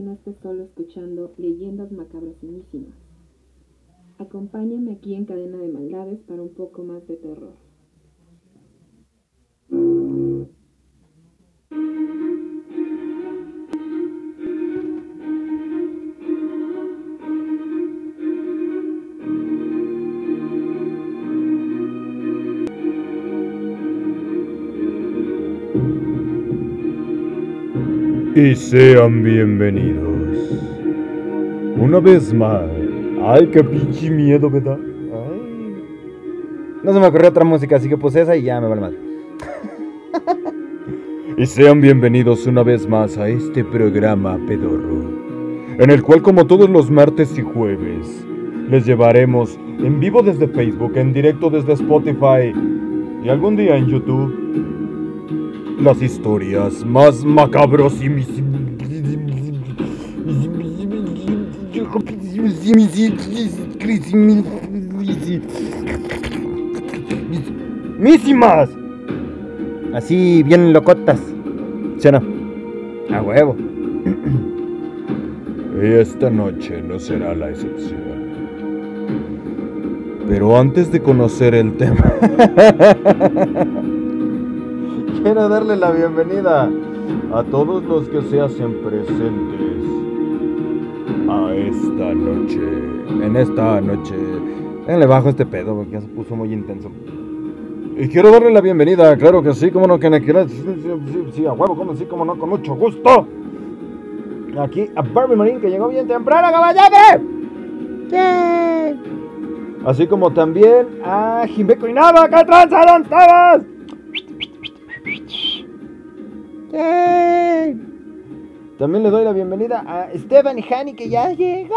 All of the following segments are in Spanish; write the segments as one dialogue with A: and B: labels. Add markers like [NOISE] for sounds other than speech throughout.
A: no estés solo escuchando leyendas macabrosísimas. Acompáñame aquí en Cadena de Maldades para un poco más de terror.
B: Y sean bienvenidos. Una vez más. Ay, qué pinche miedo, ¿verdad? Ay.
C: No se me ocurrió otra música, así que puse esa y ya me vale mal. [LAUGHS]
B: Y sean bienvenidos una vez más a este programa pedorro, en el cual como todos los martes y jueves, les llevaremos en vivo desde Facebook, en directo desde Spotify y algún día en YouTube las historias más macabros y mis... mísimas.
C: Así, bien locotas. ¿Sí o no? A huevo.
B: Y esta noche no será la excepción. Pero antes de conocer el tema, [LAUGHS] quiero darle la bienvenida a todos los que se hacen presentes a esta noche.
C: En esta noche. Déjenle bajo este pedo porque ya se puso muy intenso.
B: Y quiero darle la bienvenida, claro que sí, como no, que me quiera. Sí, sí, sí, a huevo, como sí, como no, con mucho gusto. Aquí a Barbie Marín, que llegó bien temprano, caballete. ¿Qué? Así como también a Jimbeco y Nava, que tranza, ¿dónde También le doy la bienvenida a Esteban y Hani, que ya llegó.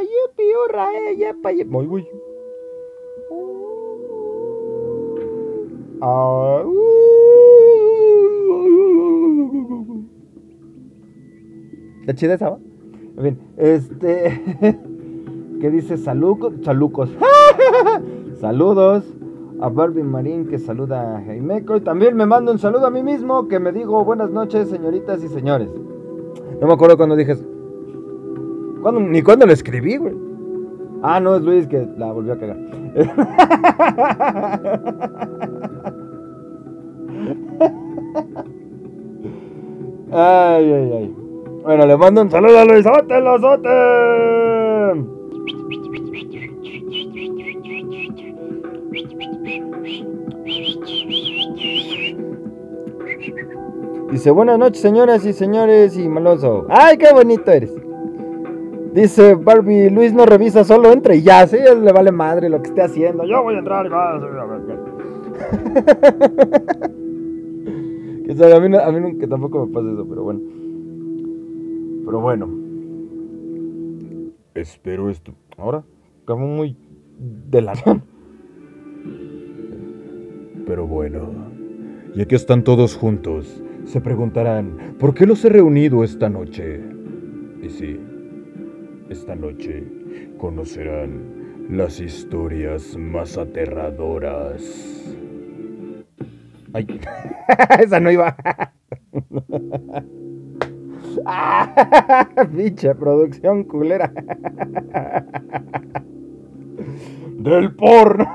B: Yupi, hurra, eh, yepa, yepa. Muy, muy. Ah, uh.
C: ¿Está chida esa, va?
B: En fin, este. [LAUGHS] ¿Qué dice? Salucos. Salucos. [LAUGHS] Saludos a Barbie Marín que saluda a Jaimeco. Y también me manda un saludo a mí mismo que me digo buenas noches, señoritas y señores. No me acuerdo cuando dije. ¿Cuándo? Ni cuándo lo escribí, güey. Ah, no, es Luis que la volvió a cagar. [LAUGHS] Ay, ay, ay. Bueno, le mando un saludo a Luisote, Losote. Dice, buenas noches, señoras y señores y maloso. ¡Ay, qué bonito eres! Dice Barbie, Luis no revisa, solo entra y ya, sí, él le vale madre lo que esté haciendo. Yo voy a entrar y va a ver qué. [LAUGHS] Que sabe, a mí, a mí nunca tampoco me pasa eso, pero bueno. Pero bueno. Espero esto. Ahora, como muy de la Pero bueno, ya que están todos juntos, se preguntarán, ¿por qué los he reunido esta noche? Y sí, esta noche conocerán las historias más aterradoras. Ay, [LAUGHS] esa no iba. Ah, [LAUGHS] Pinche producción culera. Del porno.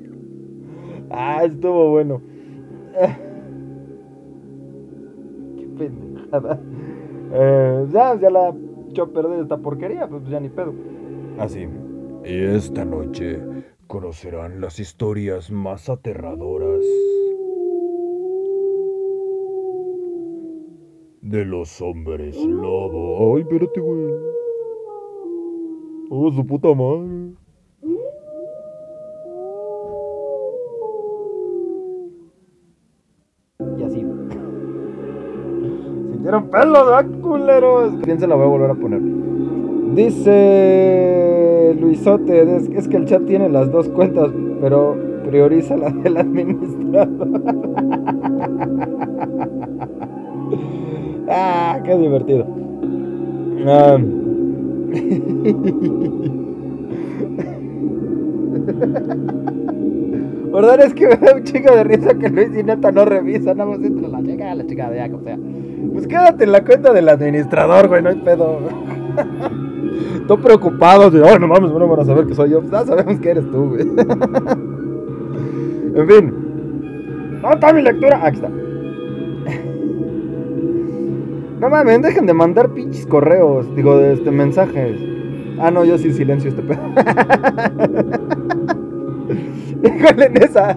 B: [LAUGHS] Ah, estuvo bueno. Qué pendejada. Eh, ya, ya la echó a perder esta porquería, pues ya ni pedo. Así. Y esta noche conocerán las historias más aterradoras de los hombres lobo. Ay, espérate, güey. Oh, su puta madre. Sintieron pelos, ¿verdad, culeros? Piensa la voy a volver a poner. Dice Luisote, es, que el chat tiene las dos cuentas, pero prioriza la del administrador. [LAUGHS] ah, qué divertido. Ah. [LAUGHS] ¿Verdad? Es que me da un chico de risa que Luis y neta no revisa, nada más entra la chica, la chica de ya, como sea. Pues quédate en la cuenta del administrador, güey, no hay pedo. [LAUGHS] Estoy preocupado, de, oh, no mames, bueno, van a saber que soy yo. Pues ya sabemos que eres tú, güey. [LAUGHS] en fin. ¿Dónde está mi lectura? Aquí está. No mames, dejen de mandar pinches correos, digo, de este, mensajes. Ah, no, yo sí silencio este pedo. [LAUGHS] Híjole, en esa.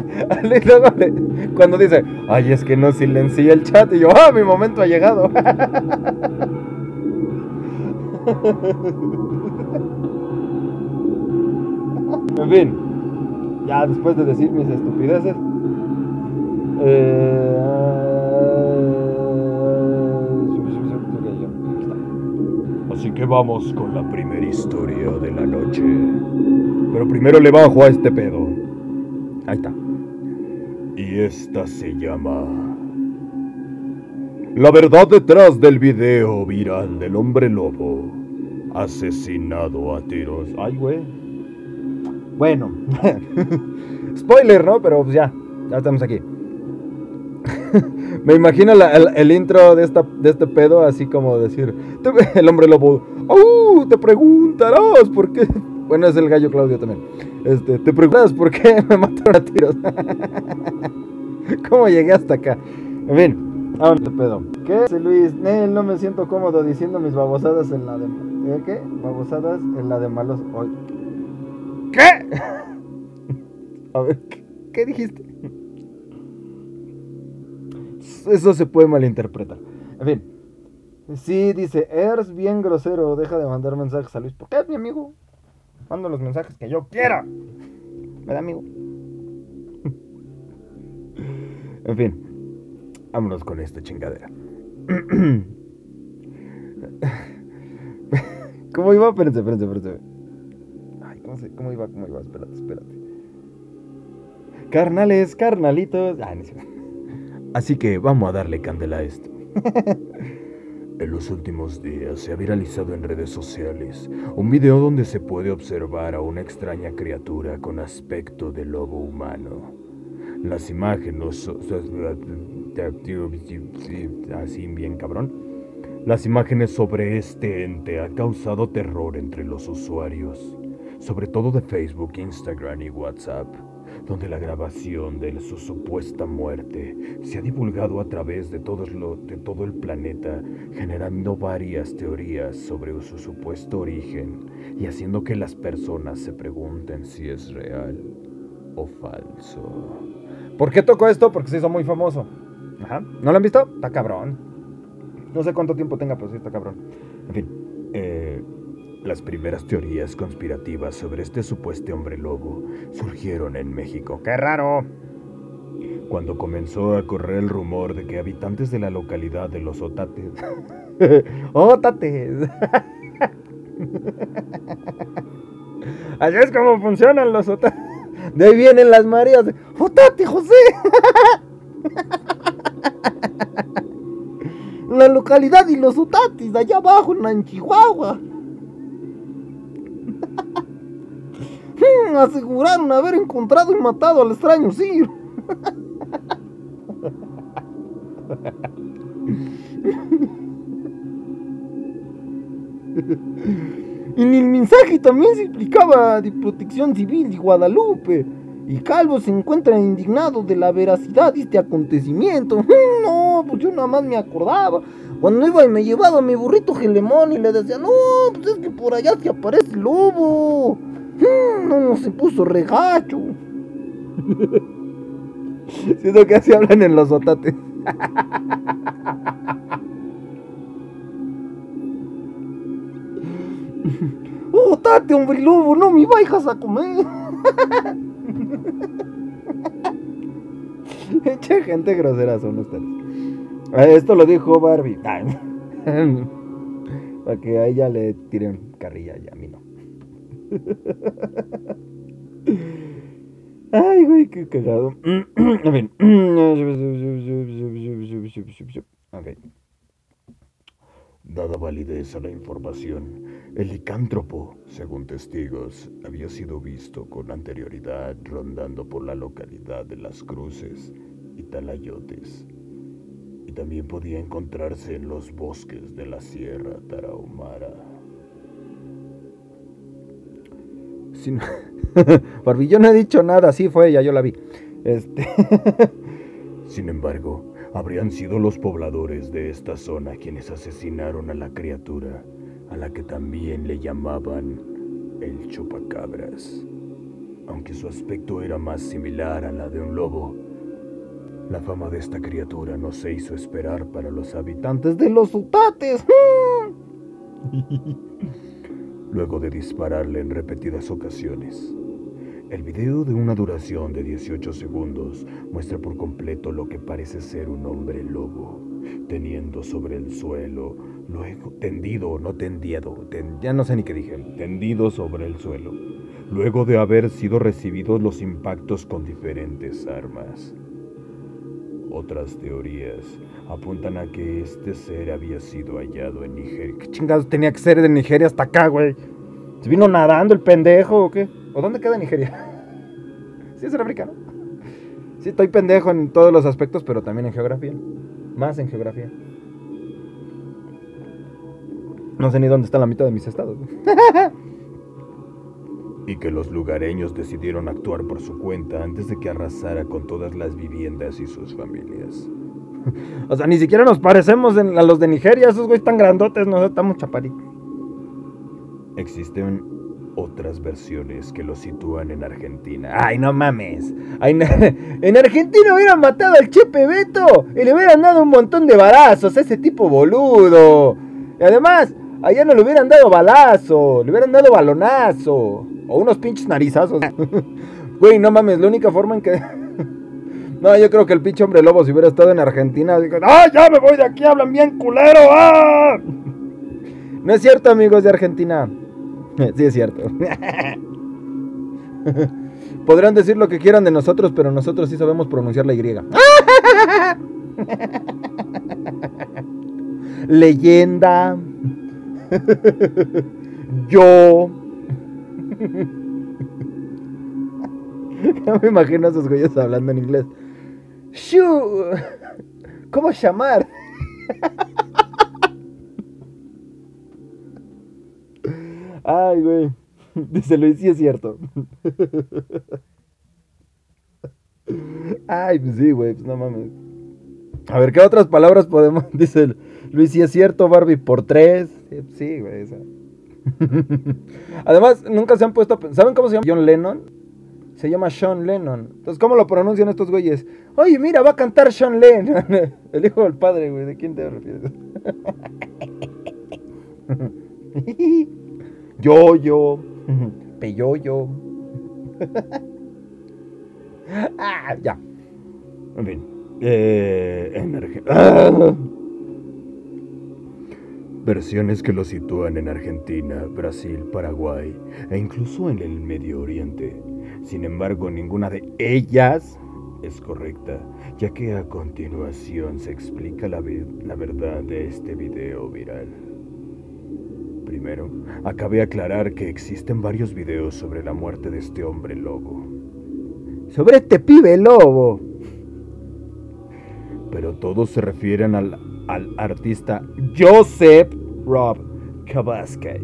B: Cuando dice, ay, es que no silencié el chat. Y yo, ah, mi momento ha llegado. [LAUGHS] en fin, ya después de decir mis estupideces. Eh,
C: Así que vamos con la primera historia de la noche. Pero primero le bajo a este pedo.
B: Ahí está.
C: Y esta se llama... La verdad detrás del video viral del hombre lobo asesinado a tiros. Ay, güey.
B: Bueno, [LAUGHS] spoiler, ¿no? Pero pues ya, ya estamos aquí. [LAUGHS] Me imagino la- el, el intro de, esta, de este pedo, así como decir: El hombre lobo, ¡Uh! Te preguntarás por qué. Bueno, es el gallo Claudio también. Este, te preguntarás por qué [LAUGHS] me mataron a tiros. [LAUGHS] ¿Cómo llegué hasta acá? En fin, ahora este pedo. ¿Qué? Dice Luis, Nel, no me siento cómodo diciendo mis babosadas en la de. ¿eh, ¿Qué? Babosadas en la de malos. hoy. ¿Qué? [LAUGHS] A ver, ¿qué, dijiste? Eso se puede malinterpretar. En fin. Sí, dice, Ers bien grosero, deja de mandar mensajes a Luis. ¿Por qué, mi amigo? Mando los mensajes que yo quiera. ¿Verdad, amigo? [LAUGHS] en fin.
C: Vámonos con esta chingadera. [COUGHS]
B: ¿Cómo iba? Espérense, espérense, espérense. Ay, ¿cómo, se- cómo iba? ¿Cómo iba? Espérate, espérate. Carnales, carnalitos. Ay, no cierto.
C: Así que vamos a darle candela a esto. [LAUGHS] En los últimos días se ha viralizado en redes sociales un video donde se puede observar a una extraña criatura con aspecto de lobo humano. Las imágenes... Así bien cabrón. Las imágenes sobre este ente han causado terror entre los usuarios, sobre todo de Facebook, Instagram y WhatsApp, donde la grabación de su supuesta muerte se ha divulgado a través de, todos lo- de todo el planeta, generando varias teorías sobre su supuesto origen y haciendo que las personas se pregunten si es real o falso.
B: ¿Por qué tocó esto? Porque se hizo muy famoso. Ajá. ¿No lo han visto? Está cabrón. No sé cuánto tiempo tenga, pero sí está cabrón. En fin.
C: Eh, las primeras teorías conspirativas sobre este supuesto hombre lobo surgieron en México.
B: ¡Qué raro!
C: Cuando comenzó a correr el rumor de que habitantes de la localidad de Los Otates [LAUGHS]
B: ¡Ótates! [LAUGHS] Así es como funcionan los otates. De ahí vienen las mareas. de, ¡Otate, José! [LAUGHS] La localidad y los otatis, de allá abajo, en Chihuahua. Hmm, Aseguraron haber encontrado y matado al extraño Sir. En el mensaje también se explicaba de protección civil de Guadalupe. Y Calvo se encuentra indignado de la veracidad de este acontecimiento. Mm, No, pues yo nada más me acordaba. Cuando iba y me llevaba mi burrito Gelemón y le decía, no, pues es que por allá se aparece el lobo. Mm, No, se puso regacho. [LAUGHS] Siento que así hablan en los otates. [LAUGHS] ¡Oh, tate, hombre lobo! ¡No me vayas a comer! [LAUGHS] Echa gente grosera son ustedes. Ah, Esto lo dijo Barbie. [LAUGHS] Para que a ella le tiren carrilla y a mí no. [LAUGHS] Ay, güey, qué cagado. [CLEARS THROAT] En fin. [CLEARS THROAT] Ok.
C: Dada validez a la información, El licántropo, según testigos, había sido visto con anterioridad rondando por la localidad de Las Cruces y Talayotes, también podía encontrarse en los bosques de la Sierra Tarahumara.
B: Sin... Barbie, yo no [LAUGHS] he dicho nada, sí fue ella, yo la vi. Este... [LAUGHS]
C: Sin embargo, habrían sido los pobladores de esta zona quienes asesinaron a la criatura, a la que también le llamaban el chupacabras. Aunque su aspecto era más similar a la de un lobo, la fama de esta criatura no se hizo esperar para los habitantes de los utates. [LAUGHS] Luego de dispararle en repetidas ocasiones, el video de una duración de 18 segundos muestra por completo lo que parece ser un hombre lobo, teniendo sobre el suelo, luego tendido, no tendido, ya no sé ni qué dije, tendido sobre el suelo, luego de haber sido recibidos los impactos con diferentes armas. Otras teorías apuntan a que este ser había sido hallado en Nigeria.
B: ¿Qué chingados tenía que ser de Nigeria hasta acá, güey? ¿Se vino nadando el pendejo o qué? ¿O dónde queda Nigeria? [LAUGHS] ¿Sí es africano? Sí, estoy pendejo en todos los aspectos, pero también en geografía. Más en geografía. No sé ni dónde está la mitad de mis estados. [LAUGHS]
C: y que los lugareños decidieron actuar por su cuenta antes de que arrasara con todas las viviendas y sus familias. [LAUGHS]
B: o sea, ni siquiera nos parecemos a los de Nigeria, esos güeyes tan grandotes, nosotros estamos chaparitos.
C: Existen otras versiones que lo sitúan en Argentina.
B: Ay, no mames. [LAUGHS] en Argentina hubieran matado al Chepe Beto y le hubieran dado un montón de balazos a ese tipo boludo. Y además, allá no le hubieran dado balazo, le hubieran dado balonazo. O unos pinches narizazos. [LAUGHS] Güey, no mames, la única forma en que... [LAUGHS] No, yo creo que el pinche hombre lobo si hubiera estado en Argentina, ¡ah, ya me voy de aquí! ¡Hablan bien culero! ¡Ah! [LAUGHS] No es cierto, amigos de Argentina. Sí, es cierto. Podrán decir lo que quieran de nosotros, pero nosotros sí sabemos pronunciar la Y. Leyenda. Yo. No me imagino a esos güeyes hablando en inglés. Shoo. ¿Cómo llamar? Ay, güey. Dice Luis, sí es cierto. Ay, pues sí, güey, pues no mames. A ver, ¿qué otras palabras podemos? [LAUGHS] Dice Luis, sí es cierto, Barbie, por tres. Sí, güey. [LAUGHS] Además, nunca se han puesto ¿Saben cómo se llama John Lennon? Se llama Sean Lennon. Entonces, ¿cómo lo pronuncian estos güeyes? Oye, mira, va a cantar Sean Lennon. [LAUGHS] El hijo del padre, güey. ¿De quién te refieres? [LAUGHS] Yo, yo. Peyoyo. ah, ya.
C: En fin. Eh, Versiones que lo sitúan en Argentina, Brasil, Paraguay e incluso en el Medio Oriente. Sin embargo, ninguna de ellas es correcta, ya que a continuación se explica la, la verdad de este video viral. Primero, acabé de aclarar que existen varios videos sobre la muerte de este hombre lobo.
B: Sobre este pibe lobo.
C: Pero todos se refieren al, artista Joseph Rob Kabaskay,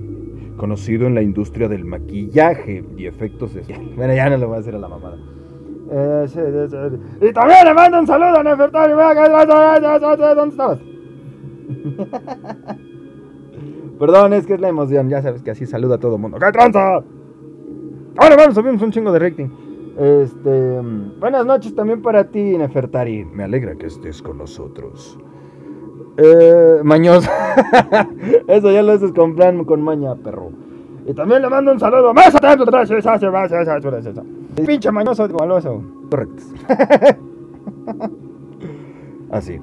C: conocido en la industria del maquillaje y efectos especiales. [LAUGHS]
B: Bueno, ya no lo voy a hacer a la mamada. Eh, y también le mando un saludo a Nefertari. ¿Dónde estabas? [LAUGHS] Perdón, es que es la emoción. Ya sabes que así saluda a todo mundo. ¡Qué tranza! Ahora vamos, subimos un chingo de rating. Este, buenas noches también para ti, Nefertari.
C: Me alegra que estés con nosotros.
B: Eh, mañoso. [LAUGHS] Eso ya lo haces con plan, con maña, perro. Y también le mando un saludo. ¡Más atento atrás! Pinche mañoso, maloso.
C: Correcto. [LAUGHS] Así.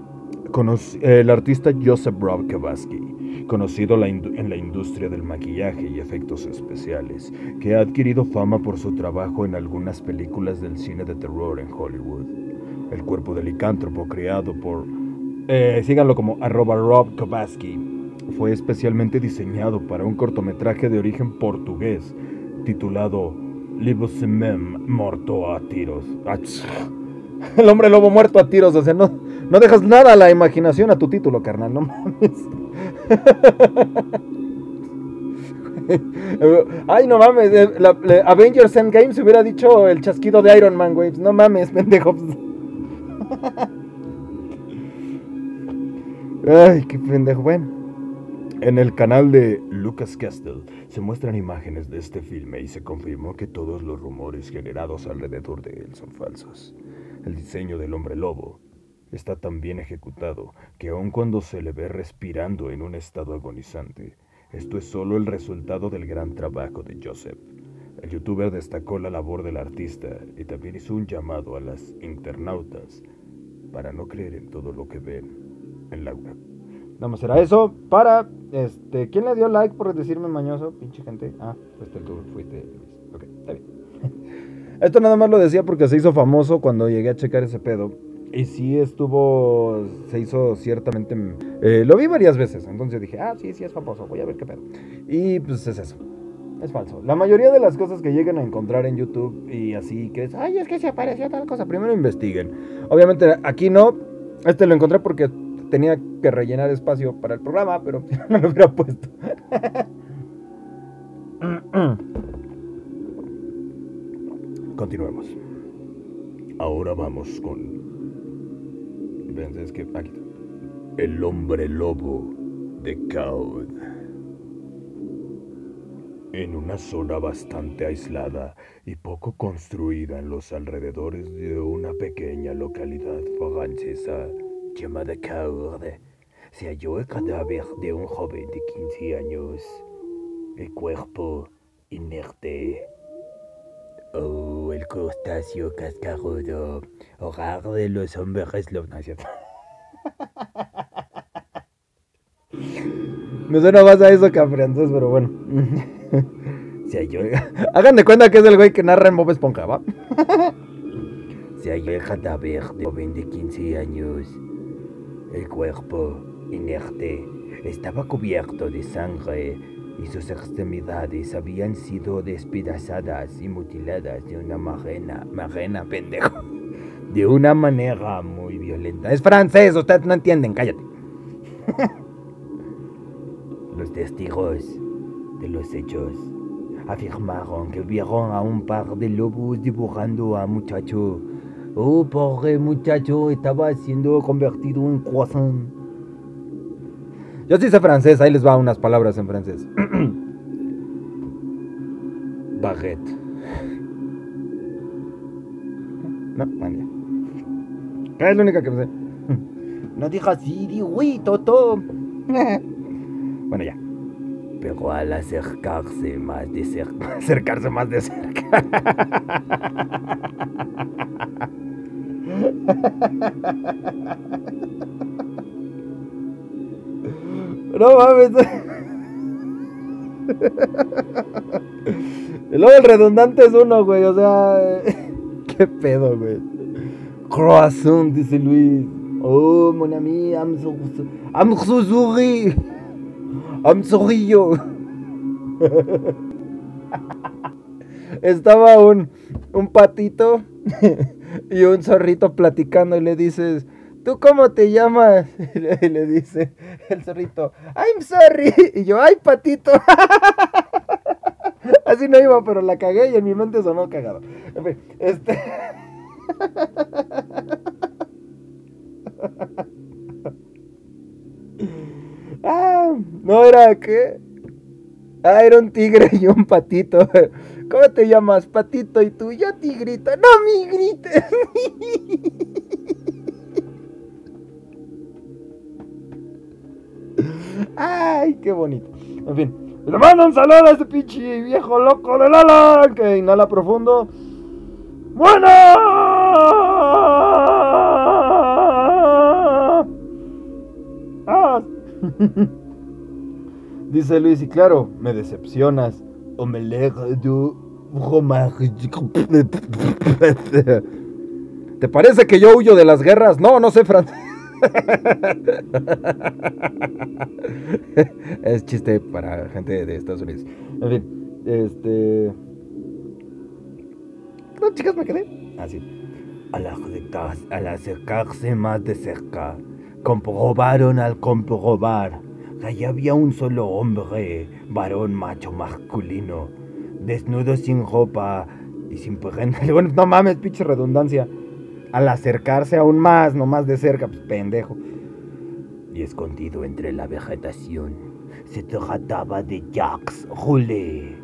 C: el artista Joseph Rob Kabaski conocido en la industria del maquillaje y efectos especiales, que ha adquirido fama por su trabajo en algunas películas del cine de terror en Hollywood. El cuerpo del licántropo creado por... Eh, síganlo como arroba Rob Kobaski.
B: fue especialmente diseñado para un cortometraje de origen portugués titulado Libosemem morto a tiros. [LAUGHS] El hombre lobo muerto a tiros, o sea, no, no dejas nada a la imaginación a tu título, carnal, no mames. [LAUGHS] Ay, no mames, eh, Avengers Endgame se hubiera dicho el chasquido de Iron Man, güey. No mames, pendejo. [LAUGHS] Ay, qué pendejo. Bueno, en el canal de Lucas Castle se muestran imágenes de este filme y se confirmó que todos los rumores generados alrededor de él son falsos. El diseño del hombre lobo está tan bien ejecutado que aun cuando se le ve respirando en un estado agonizante, esto es solo el resultado del gran trabajo de Joseph. El youtuber destacó la labor del artista y también hizo un llamado a las internautas para no creer en todo lo que ven en la web. Nada más era eso para, este, ¿quién le dio like por decirme mañoso? Pinche gente. Ah, pues tú fuiste. Ok, está bien. [LAUGHS] Esto nada más lo decía porque se hizo famoso cuando llegué a checar ese pedo. Y sí estuvo, se hizo ciertamente, eh, lo vi varias veces, entonces dije, ah, sí, sí es famoso, voy a ver qué pedo. Y pues es eso, es falso. La mayoría de las cosas que lleguen a encontrar en YouTube y así, que es, ay, es que se apareció tal cosa, primero investiguen. Obviamente aquí no, este lo encontré porque tenía que rellenar espacio para el programa, pero [LAUGHS] no lo hubiera puesto. [CLEARS THROAT] Continuemos. Ahora vamos con. Es que aquí El hombre lobo de Caud. En una zona bastante aislada y poco construida en los alrededores de una pequeña localidad francesa llamada Caurde, se halló el cadáver de un joven de 15 años. El cuerpo inerte. Oh, el crustáceo cascarudo, hogar de los hombres lobos. Me suena más a eso que a francés, pero bueno. [LAUGHS] Se halló. Hagan de cuenta que es el güey que narra en Bob Esponja, ¿va? [LAUGHS] Se halló el cadáver de un joven de 15 años. El cuerpo, inerte, estaba cubierto de sangre y sus extremidades habían sido despedazadas y mutiladas de una manera, marena, pendejo, de una manera muy violenta. Es francés, ustedes no entienden, cállate. [LAUGHS] Los testigos de los hechos afirmaron que vieron a un par de lobos dibujando a muchacho Oh, pobre muchacho, estaba siendo convertido en croissant. Yo sí sé francés, ahí les va unas palabras en francés. [CLEARS THROAT] Baguette. No, man, Es la única que sé. [LAUGHS] No digas sí, di oui, Toto. [LAUGHS] bueno, ya. Pero al acercarse más de cerca, [LAUGHS] acercarse más de cerca. No mames. Y luego el redundante es uno, güey. O sea, [LAUGHS] qué pedo, güey. Croissant, dice Luis. Oh, mon ami, I'm so, I'm so sorry. [LAUGHS] Estaba un, un patito [LAUGHS] y un zorrito platicando y le dices, ¿tú cómo te llamas? [LAUGHS] Y le, dice el zorrito, I'm sorry. Y yo, ay, patito. [LAUGHS] Así no iba, pero la cagué y en mi mente sonó cagado. En fin, este... [LAUGHS] Ah, no era que... Ah, era un tigre y un patito. ¿Cómo te llamas, patito? Y tú, yo tigrito. No me grites. [LAUGHS] Ay, qué bonito. En fin, le mando un saludo a este pinche viejo loco de Lala que inhala profundo. ¡Bueno! [LAUGHS] Ah. [LAUGHS] Dice Luis, y claro, me decepcionas. Omelette du [LAUGHS] ¿Te parece que yo huyo de las guerras? No, no sé francés. [LAUGHS] es chiste para gente de Estados Unidos. En fin, este. ¿Qué chicas me quedé? Así.
C: Al, acercarse, al acercarse más de cerca, comprobaron al comprobar allí había un solo hombre, varón macho masculino, desnudo sin ropa y sin prenda. [LAUGHS]
B: Bueno, no mames, pinche redundancia. Al acercarse aún más, no más de cerca, pues pendejo.
C: Y escondido entre la vegetación, se trataba de Jacques Roulet,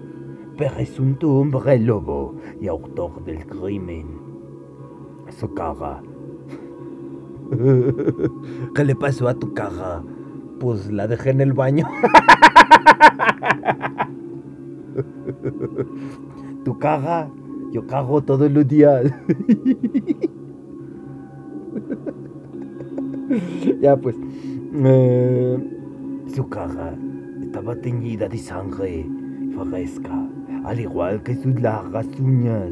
C: presunto hombre lobo y autor del crimen. Su cara. [LAUGHS] ¿Qué le pasó a tu cara?
B: Pues la dejé en el baño. [LAUGHS]
C: tu caga, yo cago todos los días. [LAUGHS]
B: ya pues. Eh,
C: Su caja estaba teñida de sangre fresca, al igual que sus largas uñas.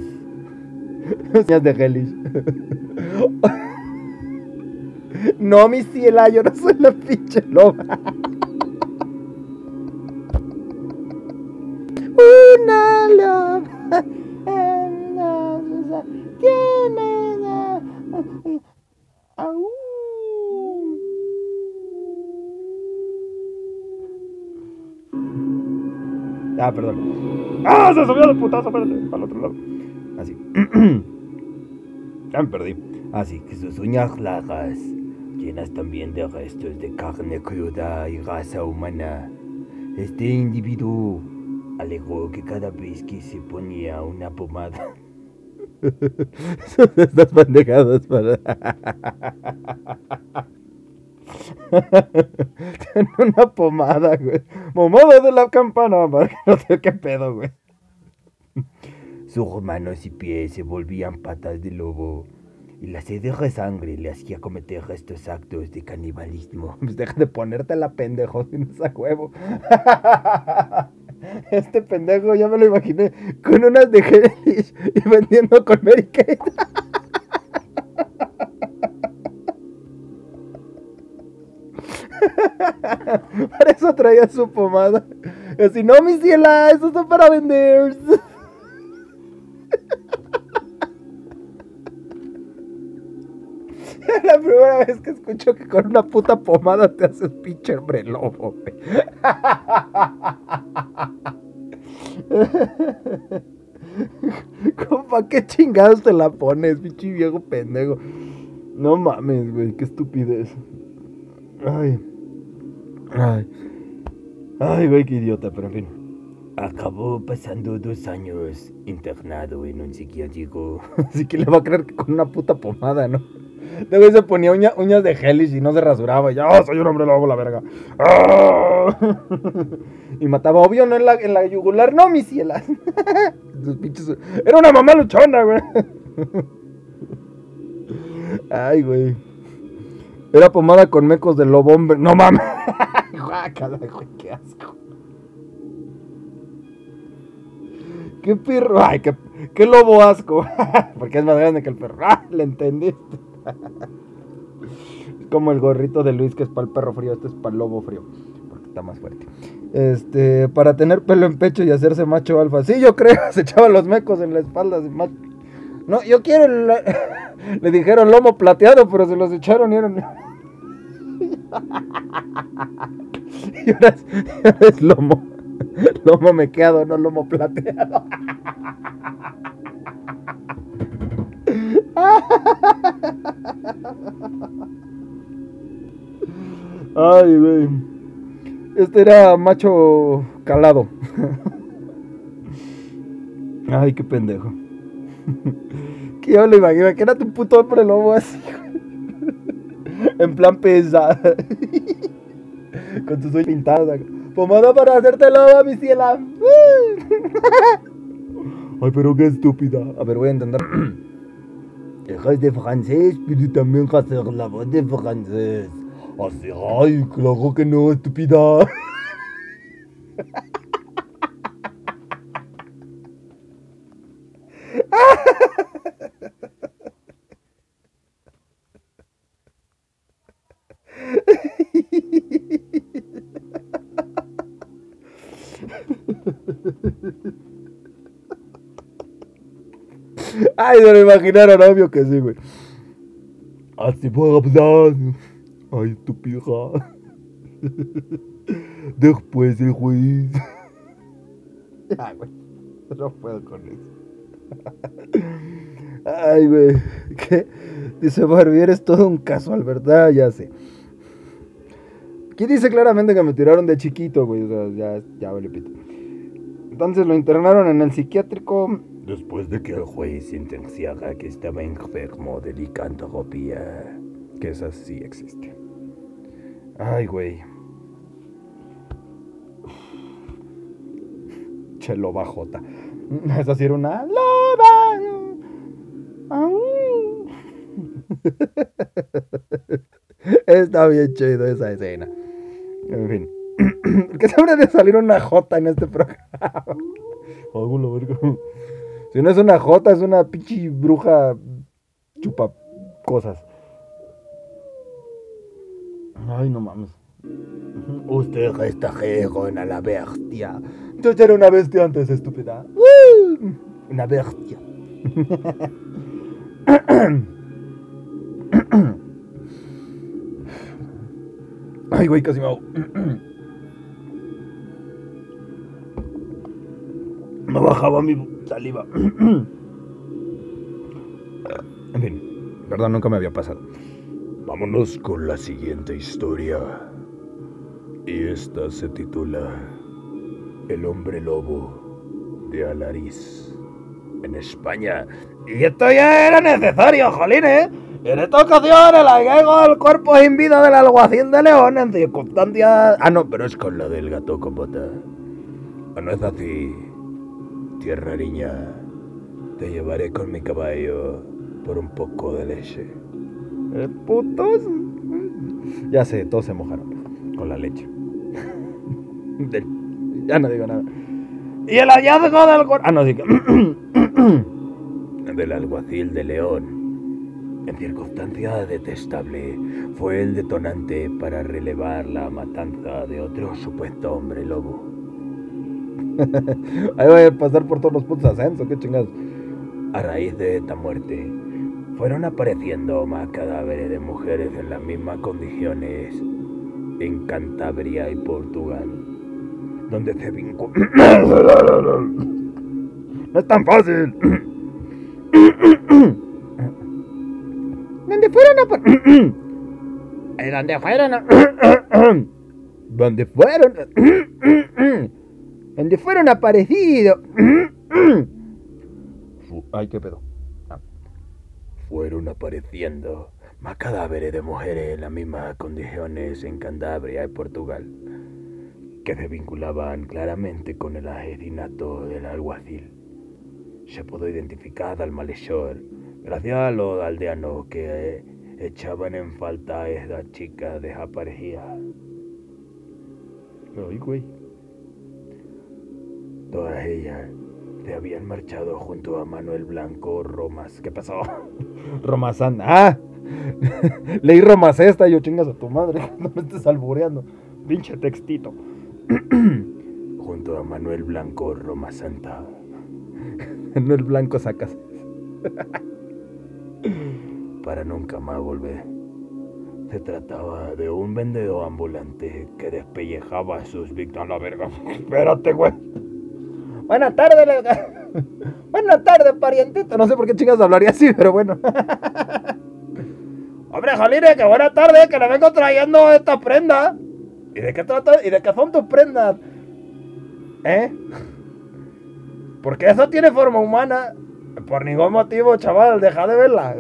C: [LAUGHS]
B: uñas de Hellish. No, mi ciela, yo no soy la pinche loba. Una loba. Tiene. Au. Ah, perdón. ¡Ah! Se subió de putazo, espérate, para el otro lado. Así. [CLEARS THROAT] ya me perdí.
C: Así que sus uñas largas, llenas también de restos de carne cruda y grasa humana. Este individuo alegó que cada vez que se ponía una pomada. [LAUGHS]
B: Son estas pendejadas para. [LAUGHS] Tiene una pomada, güey. Pomada de la campana, para que no sé qué pedo, güey.
C: Sus manos y pies se volvían patas de lobo. Y la sed de sangre le hacía cometer estos actos de canibalismo. [LAUGHS]
B: Pues deja de ponerte la pendejo sin esa huevo. [LAUGHS] Este pendejo ya me lo imaginé con unas de Hellish y vendiendo con Mary Kate. [LAUGHS] Para eso traía su pomada. Así, no, mi ciela, esos son para vender. Es [LAUGHS] la primera vez que escucho que con una puta pomada te haces pinche hombre lobo, güey. [LAUGHS] Compa, ¿qué chingados te la pones, pinche viejo pendejo? No mames, güey, qué estupidez. Ay. Ay. Ay, güey, qué idiota, pero en fin.
C: Acabó pasando dos años internado en un psiquiátrico. [LAUGHS]
B: Así que le va a creer que con una puta pomada, ¿no? Luego se ponía uña- uñas de Hellish y no se rasuraba. Y ya, "Oh, soy un hombre lobo, la verga. ¡Ah! [LAUGHS] Y mataba, obvio, no en la, en la yugular, no, mis cielas. [LAUGHS] Era una mamá luchona, güey. [LAUGHS] Ay, güey. Era pomada con mecos de lobo, hombre. No mames. Guácala, güey, qué asco. Qué perro. Ay, qué, qué lobo asco. Porque es más grande que el perro. Ah, le entendiste. Es [LAUGHS] como el gorrito de Luis que es para el perro frío. Este es para el lobo frío. Porque está más fuerte. Este, para tener pelo en pecho y hacerse macho alfa. Sí, yo creo. [LAUGHS] Se echaba los mecos en la espalda. No, yo quiero. el- [LAUGHS] Le dijeron lomo plateado, pero se los echaron y eran. Y ahora es, ahora es lomo. Lomo mequeado, no lomo plateado. [LAUGHS] Ay, güey. Este era macho calado. [LAUGHS] Ay, qué pendejo. [LAUGHS] Que yo lo imagino, que era tu puto hombre lobo así. En plan pesada. Con sus uñas pintadas. Pomada para hacerte loba, mi ciela. Ay, pero qué estúpida. A ver, voy a entender. [CLEARS THROAT]
C: Enterré des Françaises, puis nous t'amènes à faire la voix des Françaises.
B: Ah, c'est vrai, que non, stupida. [LAUGHS] Ha ha ha ha. [LAUGHS] Ay, se lo imaginaron, obvio que sí, güey. Así fue. Ay, tu pija. [LAUGHS] Después del juicio. [LAUGHS] Ya, güey. No puedo con eso. Ay, güey. ¿Qué? Dice Barbie, eres todo un casual, ¿verdad? Ya sé. Aquí dice claramente que me tiraron de chiquito, güey. O sea, ya, ya vale pito. Entonces lo internaron en el psiquiátrico.
C: Después de que el juez sentenciara que estaba enfermo de licantropía, que esa sí existe.
B: Ay, güey. [SIGHS] Che, loba jota. [LAUGHS] Esa sí era una loba. [LAUGHS] Está bien chido esa escena. En fin. [CLEARS THROAT] ¿Por qué se de salir una J en este programa? [LAUGHS] Si no es una J, es una pinche bruja chupa cosas. Ay, no mames. Usted está con a la bestia. Yo ya era una bestia antes, estúpida. Una bestia. Ay, güey, casi me hago. Me bajaba mi saliva. [CLEARS THROAT] En fin, verdad, nunca me había pasado.
C: Vámonos con la siguiente historia. Y esta se titula El hombre lobo de Alariz, en España.
B: Y esto ya era necesario, jolín, ¿eh? En esta ocasión, el hallazgo del cuerpo sin vida del alguacil de León en circunstancias...
C: Ah, no, pero es con la del gato copota. ¿O no es así? Tierra niña, te llevaré con mi caballo por un poco de leche.
B: ¿Eh, putos? Ya sé, todos se mojaron con la leche. [LAUGHS] Ya no digo nada. Y el hallazgo del. Ah, no, sí que... [COUGHS]
C: Del alguacil de León. En circunstancia detestable, fue el detonante para relevar la matanza de otro supuesto hombre lobo.
B: Ahí voy a pasar por todos los putos ascensos, qué chingados.
C: A raíz de esta muerte, fueron apareciendo más cadáveres de mujeres en las mismas condiciones en Cantabria y Portugal, donde se vincula... [COUGHS]
B: No es tan fácil. ¿Dónde fueron a... [COUGHS] ¿Dónde fueron a... [COUGHS] ¿Dónde fueron? ¿Dónde fueron aparecidos? [CLEARS THROAT] Ay, qué pedo.
C: fueron apareciendo más cadáveres de mujeres en las mismas condiciones en Cantabria y Portugal, que se vinculaban claramente con el asesinato del alguacil. Se pudo identificar al malhechor gracias a los aldeanos que eh, echaban en falta a esta chica desaparecida.
B: Ay, güey.
C: Todas ellas se habían marchado junto a Manuel Blanco Romas. ¿Qué pasó? [LAUGHS]
B: Romazán. ¡Ah! [LAUGHS] Leí Romacesta y yo chingas a tu madre. [LAUGHS] No me estés albureando. Pinche textito. [CLEARS THROAT]
C: junto a Manuel Blanco Roma Santa.
B: No el blanco sacas.
C: para nunca más volver. Se trataba de un vendedor ambulante que despellejaba a sus víctimas. La verga.
B: Espérate, güey. Buenas tardes, lega- [LAUGHS] Buenas tardes, parientito. No sé por qué chingas hablaría así, pero bueno. [LAUGHS] Hombre, Jalire, que buenas tardes, que le vengo trayendo esta prenda. ¿Y de qué trata? ¿Y de qué son tus prendas? ¿Eh? [LAUGHS] Porque eso tiene forma humana. Por ningún motivo, chaval, deja de verla.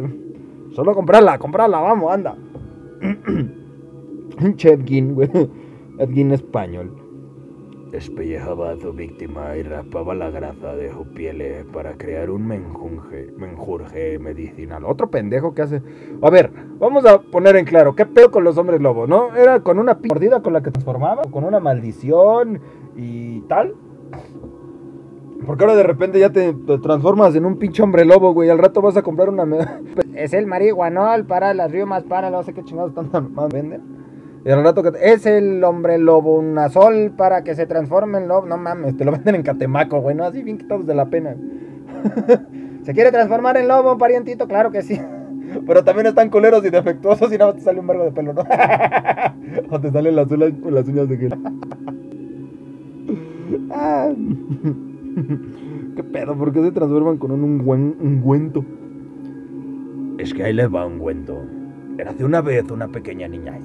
B: Solo comprarla, comprarla, vamos, anda. [CLEARS THROAT] Güey. Edgin español.
C: Despellejaba a su víctima y raspaba la grasa de sus pieles para crear un menjunje, menjurje medicinal.
B: Otro pendejo que hace. A ver, vamos a poner en claro. ¿Qué pedo con los hombres lobo, no? ¿Era con una mordida con la que transformaba? ¿Con una maldición y tal? Porque ahora de repente ya te, transformas en un pinche hombre lobo, güey. Al rato vas a comprar una. [LAUGHS] Es el marihuanol para las riumas, para no sé qué chingados tanto más venden. Al rato que es el hombre lobo, un azol para que se transforme en lobo. No mames, te lo venden en Catemaco, güey. No, así bien quitados de la pena. [LAUGHS]
D: ¿Se quiere transformar en lobo, parientito? Claro que sí. [LAUGHS] Pero también están coleros y defectuosos y nada más te sale un vergo de pelo, ¿no? [LAUGHS] o te salen las, uñas, las uñas de gel. Ah. ¿Qué pedo? ¿Por qué se transforman con un ungüento?
B: Es que ahí les va un cuento. Era hace una vez una pequeña niña.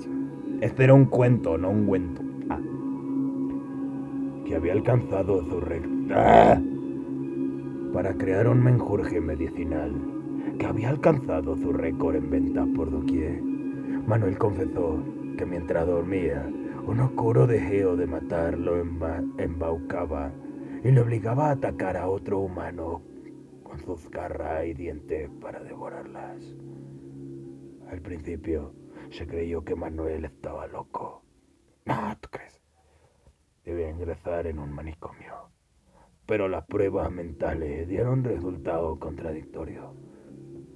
B: Este era un cuento, no un cuento. Ah. Que había alcanzado su recta. Para crear un menjurje medicinal. Que había alcanzado su récord en venta por doquier. Manuel confesó que mientras dormía, un oscuro deseo de matarlo embaucaba y le obligaba a atacar a otro humano con sus garras y dientes para devorarlas. Al principio se creyó que Manuel estaba loco. No, ¿tú crees? Debía ingresar en un manicomio. Pero las pruebas mentales dieron resultado contradictorio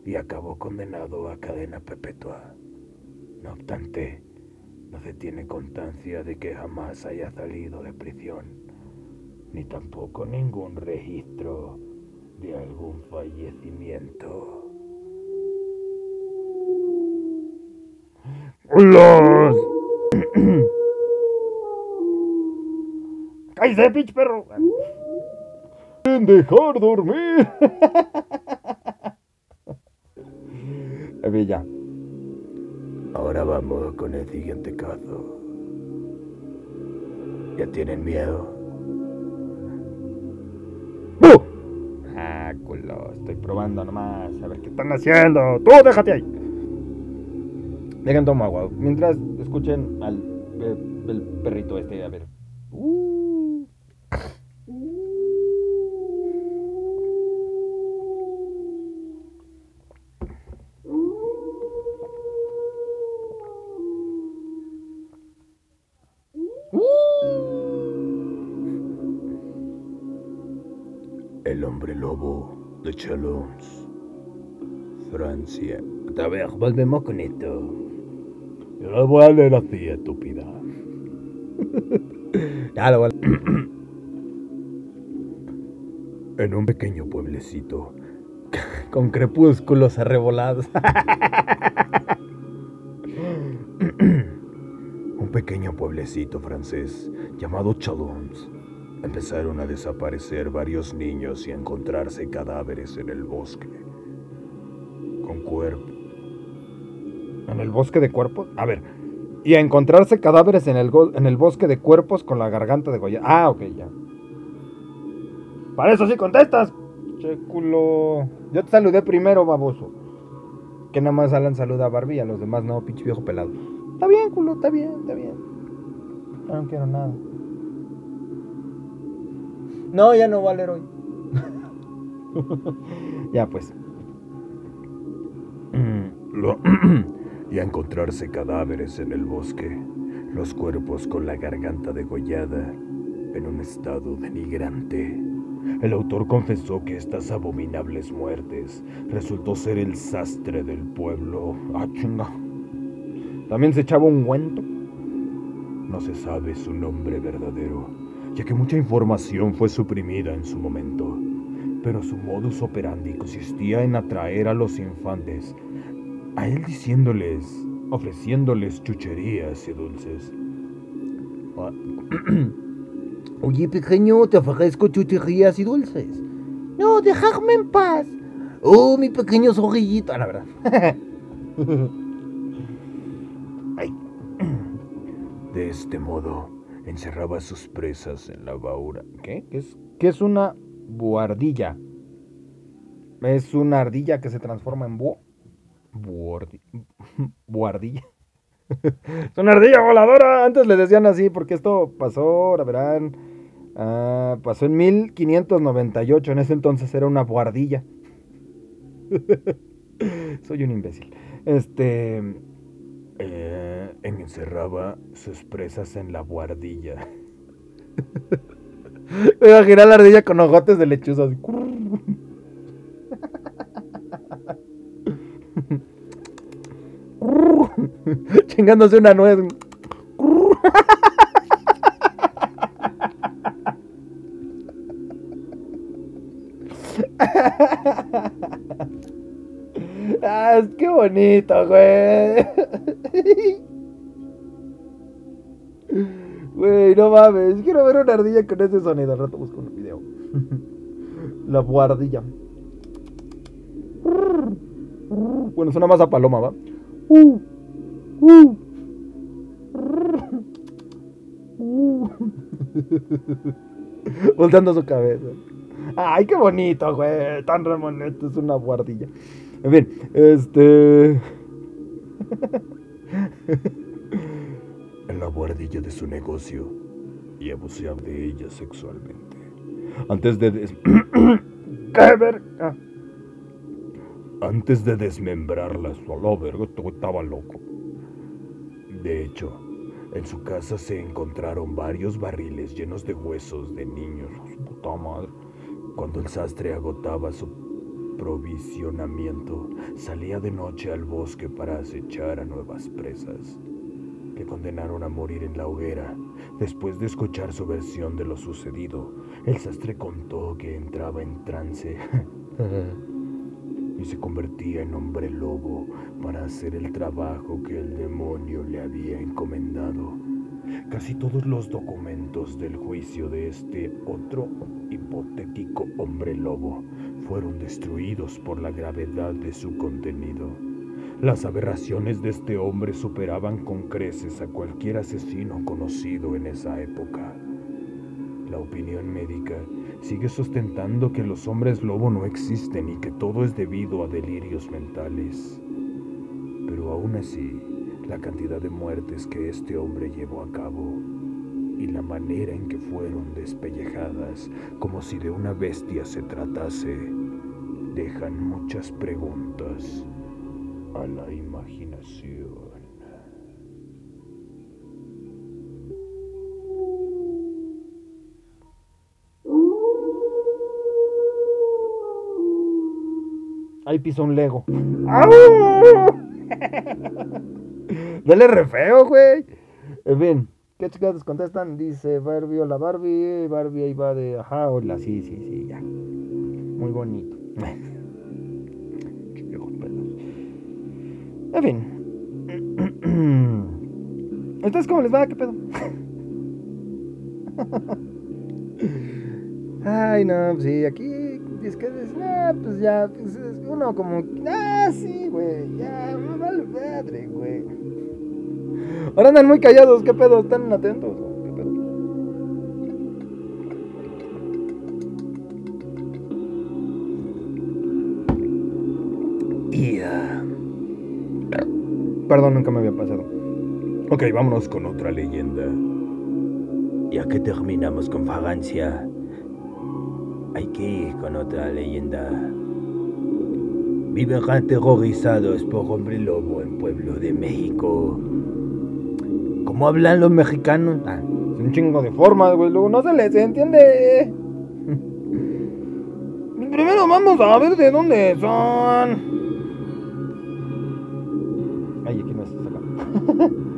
B: y acabó condenado a cadena perpetua. No obstante, no se tiene constancia de que jamás haya salido de prisión, ni tampoco ningún registro de algún fallecimiento.
D: ¡Hola! ¡Cállese, pinche perro! ¡En dejar dormir! ya.
B: Ahora vamos con el siguiente caso. ¿Ya tienen miedo?
D: Ah, culo, estoy probando nomás. A ver qué están haciendo. ¡Tú déjate ahí! Dejen tomar agua. Mientras escuchen al perrito este, a ver.
B: El hombre lobo de Chalons, Francia. A ver, volvemos con esto. Yo lo voy a leer así, estúpida. ya lo voy a... En un pequeño pueblecito, [LAUGHS] con crepúsculos arrebolados. [CLEARS THROAT] un pequeño pueblecito francés llamado Chalons empezaron a desaparecer varios niños y a encontrarse cadáveres en el bosque. Con cuerpos.
D: ¿En el bosque de cuerpos? A ver. Y a encontrarse cadáveres en el, en el bosque de cuerpos con la garganta de Goya. Ah, ok, ya. Para eso sí contestas. Che culo. Yo te saludé primero, baboso. Que nada más Alan saluda a Barbie y a los demás no, pinche viejo pelado. Está bien, culo, está bien, está bien. no quiero nada. No, ya no va a leer hoy. [LAUGHS] ya pues. [CLEARS THROAT]
B: y a encontrarse cadáveres en el bosque, los cuerpos con la garganta degollada, en un estado denigrante. El autor confesó que estas abominables muertes resultó ser el sastre del pueblo.
D: Ah, chinga. También se echaba un guento.
B: No se sabe su nombre verdadero ya que mucha información fue suprimida en su momento. Pero su modus operandi consistía en atraer a los infantes, a él diciéndoles, ofreciéndoles chucherías y dulces. [CLEARS THROAT]
D: Oye, pequeño, te ofrezco chucherías y dulces. No, dejadme en paz. Oh, mi pequeño zorrillito. Ah, la verdad. [LAUGHS] [CLEARS THROAT]
B: De este modo, encerraba sus presas en la baura.
D: ¿Qué? ¿Qué es, qué es una buardilla? Es una ardilla que se transforma en búho. Buardilla. [LAUGHS] es una ardilla voladora. Antes le decían así porque esto pasó, la verán, ah, pasó en 1598. En ese entonces era una buardilla. [LAUGHS] Soy un imbécil. Este
B: eh, encerraba sus presas en la guardilla.
D: Me [LAUGHS] imaginé la ardilla con ojotes de lechuza. Así. Chingándose una nuez.
E: ah, qué bonito, güey. Güey, no mames. Quiero ver una ardilla con ese sonido. Al rato busco un video. La guardilla. Bueno, suena más a paloma, ¿va? Uh, uh. [LAUGHS] Volteando su cabeza. Ay, qué bonito, güey. Tan remoneto, es una guardilla. En fin, este.
B: en [LAUGHS] la guardilla de su negocio y abusar de ella sexualmente. Antes de des... [COUGHS] Antes de desmembrarla, solo verga, estaba loco. De hecho, en su casa se encontraron varios barriles llenos de huesos de niños. Puta madre. Cuando el sastre agotaba su provisionamiento, salía de noche al bosque para acechar a nuevas presas, que condenaron a morir en la hoguera. Después de escuchar su versión de lo sucedido, el sastre contó que entraba en trance [LAUGHS] y se convertía en hombre lobo para hacer el trabajo que el demonio le había encomendado. Casi todos los documentos del juicio de este otro hipotético hombre lobo fueron destruidos por la gravedad de su contenido. Las aberraciones de este hombre superaban con creces a cualquier asesino conocido en esa época. La opinión médica sigue sostentando que los hombres lobo no existen y que todo es debido a delirios mentales. Pero aún así, la cantidad de muertes que este hombre llevó a cabo y la manera en que fueron despellejadas como si de una bestia se tratase, dejan muchas preguntas a la imaginación.
E: Ahí pisó un Lego. [LAUGHS] Dale re feo, güey. En fin, ¿qué chicas contestan? Dice Barbie, hola Barbie. Barbie ahí va de, ajá, hola, sí, sí, sí, ya. Muy bonito. [LAUGHS] En fin. [CLEARS THROAT] Entonces, ¿cómo les va? ¿Qué pedo? [LAUGHS] Ay, no, sí, aquí es que ah, pues ya, pues uno como, ah, sí, güey, ya, me vale madre, güey. Ahora andan muy callados, ¿qué pedo? ¿Están atentos? ¿Qué pedo?
B: Y,
E: Perdón, nunca me había pasado.
B: ok, vámonos con otra leyenda. Ya que terminamos con Francia, hay que ir con otra leyenda. Viven aterrorizados por hombre lobo en Pueblo de México. ¿Cómo hablan los mexicanos?
E: Ah, es un chingo de formas, güey. Luego no se les entiende. [LAUGHS] Primero vamos a ver de dónde son. Ay, aquí no está acá. [LAUGHS]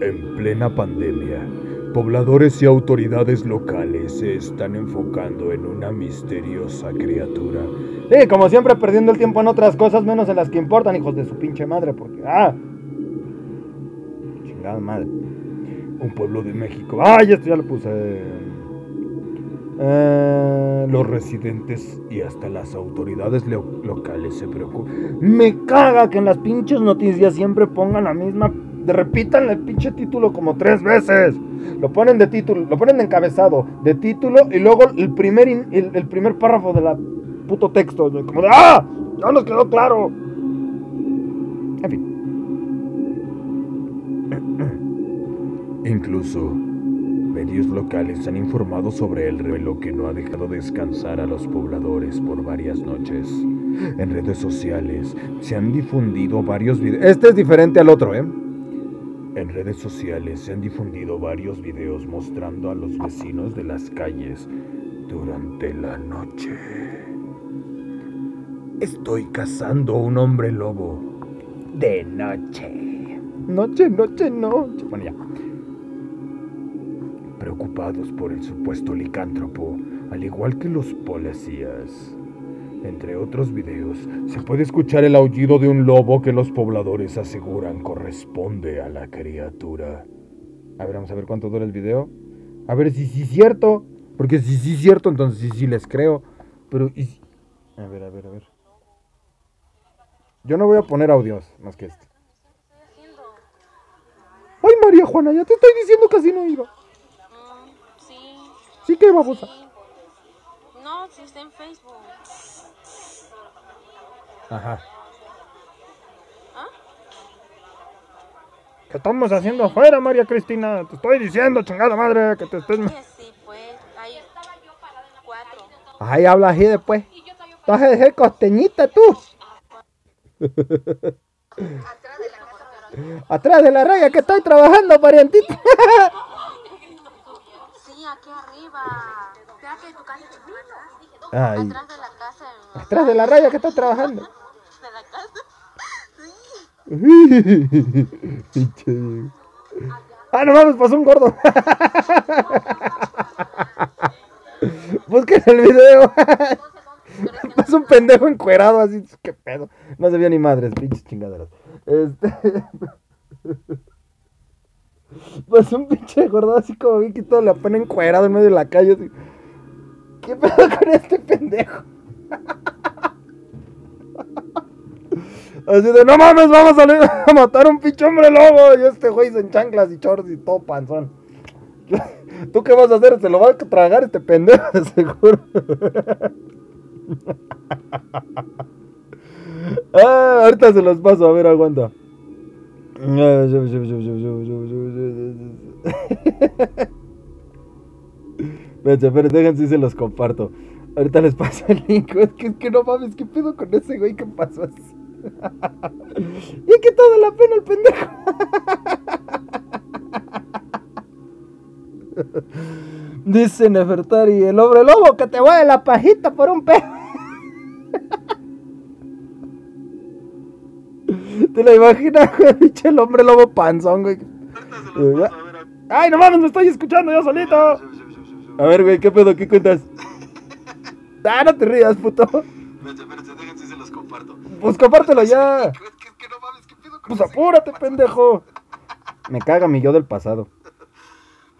B: En plena pandemia, pobladores y autoridades locales se están enfocando en una misteriosa criatura.
E: Sí, como siempre perdiendo el tiempo en otras cosas menos en las que importan, hijos de su pinche madre, porque ah. Chingada madre.
B: Un pueblo de México.
E: Ay, esto ya lo puse. Eh,
B: Los residentes y hasta las autoridades lo- locales se preocupan.
E: Me caga que en las pinches noticias siempre pongan la misma. De repitan el pinche título como tres veces. Lo ponen de título, lo ponen de encabezado, de título y luego el primer, in- el, el primer párrafo de la puto texto. Como de ¡Ah! Ya nos quedó claro. En fin. [CLEARS THROAT]
B: Incluso, medios locales han informado sobre el revelo que no ha dejado descansar a los pobladores por varias noches. En redes sociales se han difundido varios videos.
E: Este es diferente al otro, ¿eh?
B: En redes sociales se han difundido varios videos mostrando a los vecinos de las calles durante la noche. Estoy cazando un hombre lobo de noche.
E: Noche, noche, noche. Bueno, ya.
B: Preocupados por el supuesto licántropo,
C: al igual que los policías. Entre otros videos, se puede escuchar el aullido de un lobo que los pobladores aseguran corresponde a la criatura. A ver, vamos a ver cuánto dura el video. A ver si sí es cierto. Porque si sí es cierto, entonces sí, sí les creo. Pero, ¿y si- A ver, a ver, a ver. Yo no voy a poner audios más que este. Ay, María Juana, ya te estoy diciendo que así no iba.
F: Mm, sí.
C: Sí que babosa.
F: sí. No, si está en Facebook.
C: Ajá.
F: ¿Ah?
C: ¿Qué estamos haciendo afuera, María Cristina? Te estoy diciendo, chingada madre, que te estés...
F: Sí, pues. Hay cuatro.
B: Ahí habla así después. Vas a dejar costeñita tú. Atrás de la raya que estoy trabajando, parientita.
F: Sí, aquí arriba. Espera que tu casa.
B: Ay,
F: Atrás de la casa de mi mamá.
B: atrás de la raya que estoy trabajando. [LAUGHS]
F: De la casa. [LAUGHS]
B: Pinche Diego. ah, no mames, pasó un gordo. [LAUGHS] Busquen el video. pasó un pendejo encuerado así. Qué pedo. No se vio ni madres, pinches chingaderas. Este. pasó un pinche gordo así como vi que todo le pone encuerado en medio de la calle. así. ¿Qué pedo con este pendejo? Así de, no mames, vamos a salir a matar a un pinche hombre lobo. Y este güey en chanclas y shorts y todo panzón. ¿Tú qué vas a hacer? Se lo va a tragar este pendejo, de seguro. ah, ahorita se los paso, a ver, aguanta. Espérense, espérense, déjense si se los comparto. Ahorita les paso el link. Es que, es que no mames, ¿qué pedo con ese güey que pasó así? [LAUGHS] y es que toda la pena el pendejo. [LAUGHS] Dice Nefertari, el hombre lobo que te mueve la pajita por un pedo. [LAUGHS] ¿Te la imaginas, güey? El hombre lobo panzón, güey. Ay, no mames, me estoy escuchando yo solito. A ver, güey, ¿qué pedo? ¿Qué cuentas? [LAUGHS] Ah, no te rías, puto.
G: Espérense, espérense, déjense se los comparto.
B: Pues compártelo ya.
G: Que, es que no mames, ¿qué pedo con
B: Pues apúrate, pendejo. Me caga mi yo del pasado.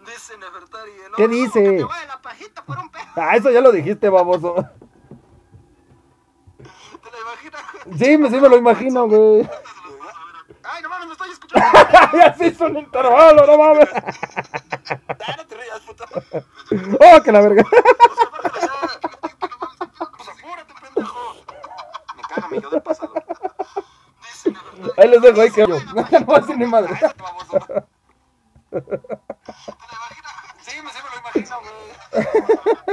G: Dice Nefertari, el
B: ¿Qué dice?
G: que te la pajita por un pedo.
B: Ah, eso ya lo dijiste, baboso. [LAUGHS]
G: ¿Te la imaginas?
B: Sí, me, sí me lo imagino, güey.
G: Mames, me estoy escuchando. [LAUGHS]
B: ya se hizo un intervalo, no mames.
G: Ah, no te rías, puto.
B: Oh, que la verga.
G: Pues. Pues apúrate, pendejo. Me caga mi yo del pasado. Dice.
B: Ahí les dejo, ahí que yo. [LAUGHS] No voy a decir ni madre.
G: Cállate, baboso. ¿Te la imaginas? Sí, me, sí me lo imagino, güey.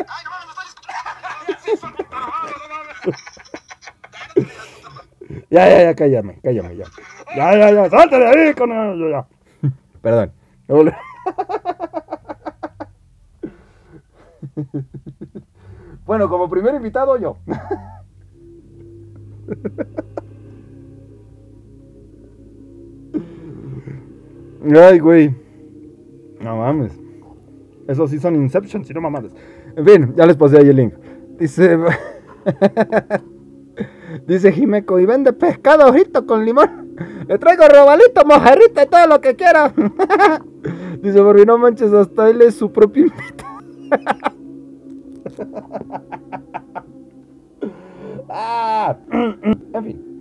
G: Ay, no mames, me estoy escuchando. [LAUGHS] Ya se hizo un intervalo, no mames.
B: Ya, ya, ya, cállame, cállame, ya. Ya, ya, ya, salte de ahí con el... Ya. Perdón. Bueno, como primer invitado, yo. Ay, güey. No mames. Esos sí son Inception, si no mamadas. En fin, ya les pasé ahí el link. Dice. [LAUGHS] Dice Jimeco, y vende pescado frito con limón. Le traigo robalito, mojarrita y todo lo que quiera. [LAUGHS] Dice, porque no manches, hasta él es su propio invitado. [LAUGHS] ah, [CLEARS THROAT] en fin.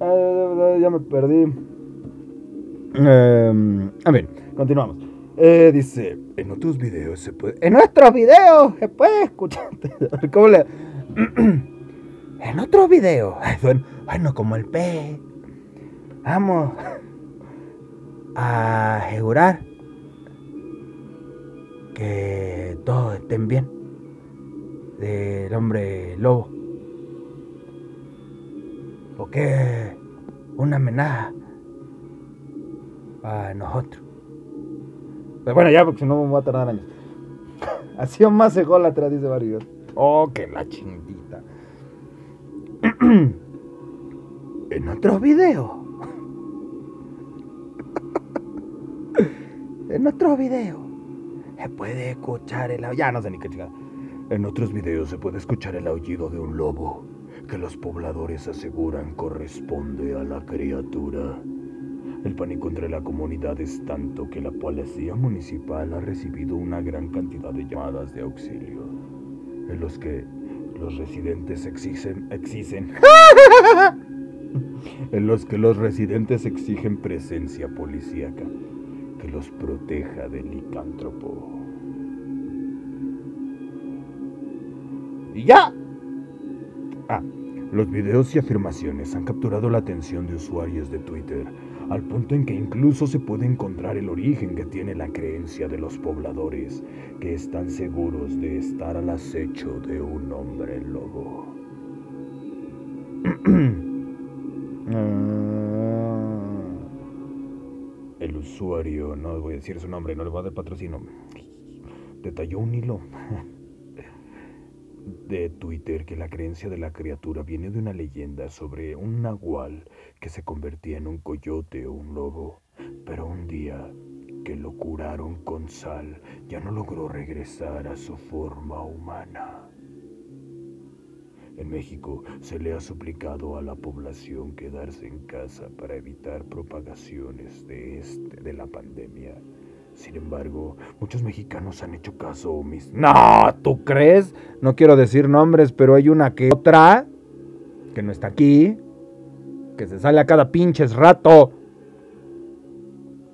B: Ah, ya me perdí. Em, en fin, continuamos. Eh, dice,
C: En otros videos se puede...
B: en nuestros videos se puede escuchar. [LAUGHS] ¿Cómo le.? [CLEARS THROAT] en otros videos. Ay, Bueno, como el pez. Vamos a asegurar que todos estén bien. Del hombre lobo. Porque es una amenaza para nosotros. Pero bueno, ya, porque si no me voy a tardar años. [LAUGHS] Ha sido más ególatra, dice Barrios. Oh, que la chinguita. [CLEARS THROAT] en otros videos. [LAUGHS] en otros videos.
H: Se puede escuchar el. Ya no sé ni qué chingada.
B: En otros videos se puede escuchar el aullido de un lobo, que los pobladores aseguran corresponde a la criatura. El pánico entre la comunidad es tanto que la policía municipal ha recibido una gran cantidad de llamadas de auxilio, en los que los residentes exigen, exigen [LAUGHS] en los que los residentes exigen presencia policíaca que los proteja del licántropo.
H: Y ya.
B: Ah, los videos y afirmaciones han capturado la atención de usuarios de Twitter, al punto en que incluso se puede encontrar el origen que tiene la creencia de los pobladores, que están seguros de estar al acecho de un hombre lobo. [CLEARS THROAT] El usuario, no voy a decir su nombre, no le voy a dar patrocinio, detalló un hilo de Twitter que la creencia de la criatura viene de una leyenda sobre un nahual que se convertía en un coyote o un lobo, pero un día que lo curaron con sal ya no logró regresar a su forma humana. En México se le ha suplicado a la población quedarse en casa para evitar propagaciones de este de la pandemia. Sin embargo, muchos mexicanos han hecho caso omiso.
H: No, ¿tú crees? No quiero decir nombres, pero hay una que otra que no está aquí, que se sale a cada pinches rato.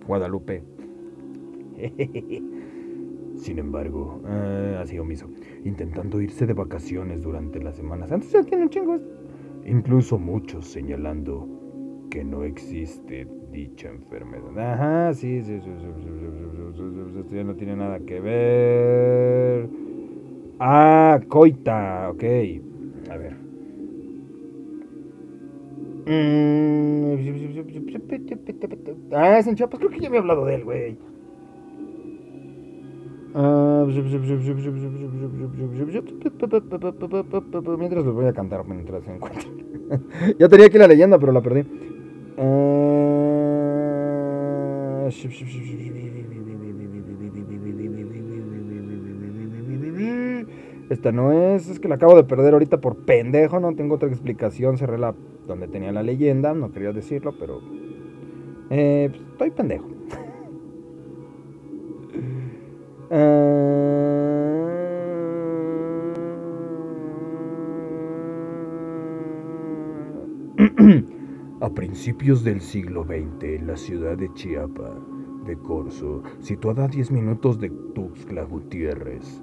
H: Guadalupe. [LAUGHS]
B: Sin embargo, eh, así omiso, intentando irse de vacaciones durante las semanas antes, ya tienen chingos. Incluso muchos señalando que no existe dicha enfermedad.
H: Ajá, sí, sí, sí, sí, esto ya no tiene nada que ver. Ah, coita, ok. A ver. Ah, es en Chiapas, creo que ya había hablado de él, güey. Mientras lo voy a cantar, mientras se encuentre. ya tenía aquí la leyenda, pero la perdí. Ah, Esta no es, es que la acabo de perder ahorita por pendejo, no tengo otra explicación, cerré la donde tenía la leyenda, no quería decirlo, pero eh, pues, estoy pendejo. [LAUGHS] [CLEARS THROAT]
B: A principios del siglo XX, en la ciudad de Chiapa de Corzo, situada a 10 minutos de Tuxtla Gutiérrez,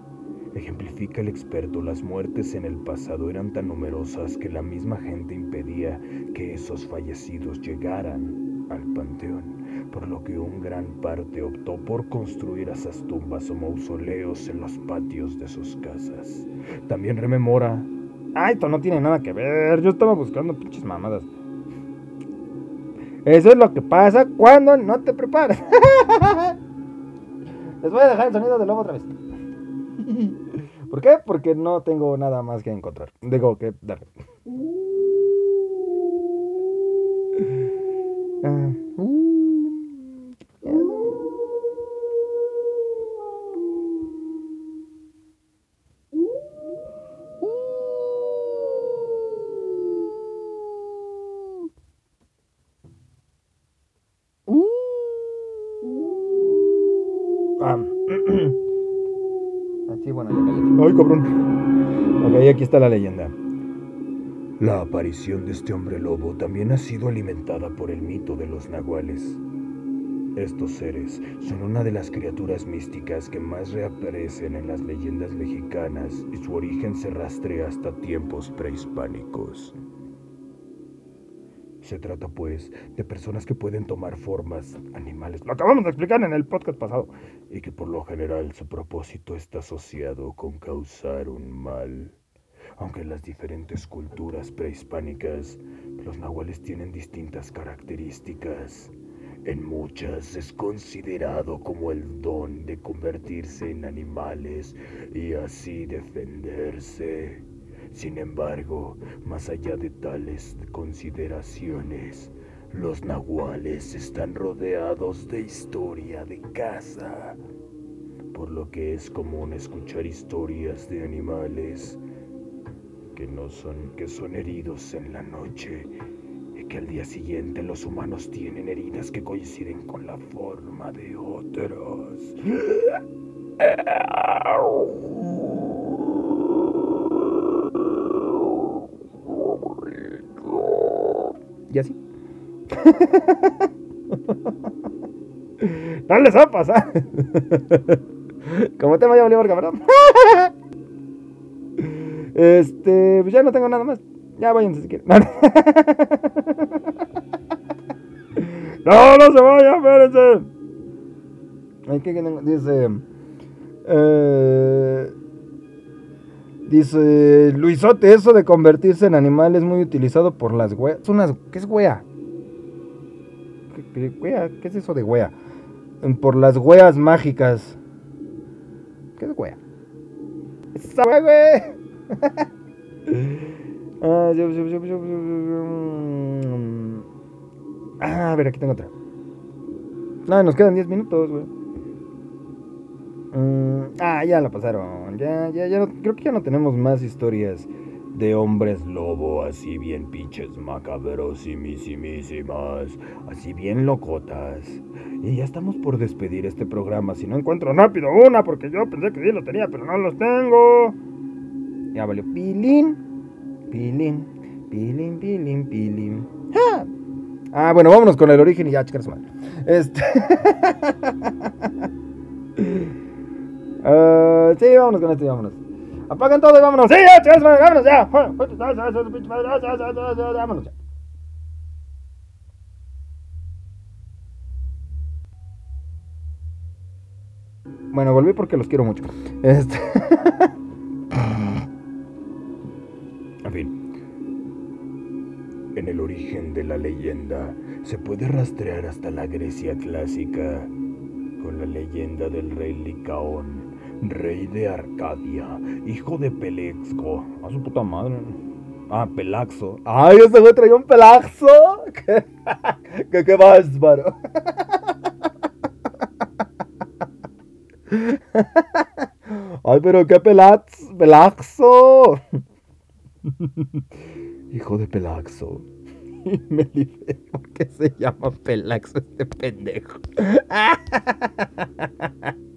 B: ejemplifica el experto, las muertes en el pasado eran tan numerosas que la misma gente impedía que esos fallecidos llegaran al panteón, por lo que un gran parte optó por construir esas tumbas o mausoleos en los patios de sus casas. También rememora
H: Ay, esto no tiene nada que ver. Yo estaba buscando pinches mamadas. Eso es lo que pasa cuando no te preparas. [LAUGHS] Les voy a dejar el sonido de lobo otra vez. [LAUGHS] ¿Por qué? Porque no tengo nada más que encontrar. Digo que darle. [LAUGHS] Ah, está la leyenda.
B: La aparición de este hombre lobo también ha sido alimentada por el mito de los nahuales. Estos seres son una de las criaturas místicas que más reaparecen en las leyendas mexicanas y su origen se rastrea hasta tiempos prehispánicos. Se trata pues de personas que pueden tomar formas animales,
H: Lo acabamos de explicar en el podcast pasado.
B: y que por lo general su propósito está asociado con causar un mal. Aunque en las diferentes culturas prehispánicas, los nahuales tienen distintas características. En muchas es considerado como el don de convertirse en animales y así defenderse. Sin embargo, más allá de tales consideraciones, los nahuales están rodeados de historia de caza. por lo que es común escuchar historias de animales que no son que son heridos en la noche y que al día siguiente los humanos tienen heridas que coinciden con la forma de otros.
I: Y así. [LAUGHS] no les va a pasar. Como tema ya valió verga, ¿verdad? [LAUGHS] Este, pues ya no tengo nada más. Ya váyanse si quieren. [LAUGHS] No, no se vayan, espérense. Ay, ¿qué tengo? Dice. eh, dice Luisote, eso de convertirse en animal es muy utilizado por las weas. Unas, ¿Qué es wea? ¿Qué, qué? ¿Qué es eso de wea? Mm, Por las weas mágicas. ¿Qué es wea? Esa wea. Ah, a ver, aquí tengo otra. No, nos quedan 10 minutos, güey. Mm, ah, ya la pasaron. Ya, ya, ya. no- creo que ya no tenemos más historias
B: de hombres lobo, así bien pinches macabrosimísimas, así bien locotas. Y ya estamos por despedir este programa. Si no encuentro rápido una, porque yo pensé que sí lo tenía, pero no los tengo.
I: Ya valió. Pilín. Pilín. Pilín, pilín, pilín. ¡Ja! Ah, bueno, vámonos con el origen y ya, chicas, madre. Este. [LAUGHS] Ah, sí, vámonos con esto y vámonos. Apagan todo y vámonos. Sí, ya, chicas, madre, vámonos ya. Vámonos ya. Bueno, volví porque los quiero mucho. Este. [LAUGHS]
B: En fin. En el origen de la leyenda se puede rastrear hasta la Grecia clásica, con la leyenda del rey Licaón, rey de Arcadia, hijo de Pelexco.
I: A su puta madre. Ah, Pelaxo. Ay, ese güey traía un Pelaxo. [LAUGHS] Qué, qué, qué. [LAUGHS] Ay, pero qué pelax, Pelaxo. [LAUGHS]
B: Hijo de Pelaxo. [LAUGHS]
I: Me dice, ¿por qué se llama Pelaxo este pendejo? [LAUGHS]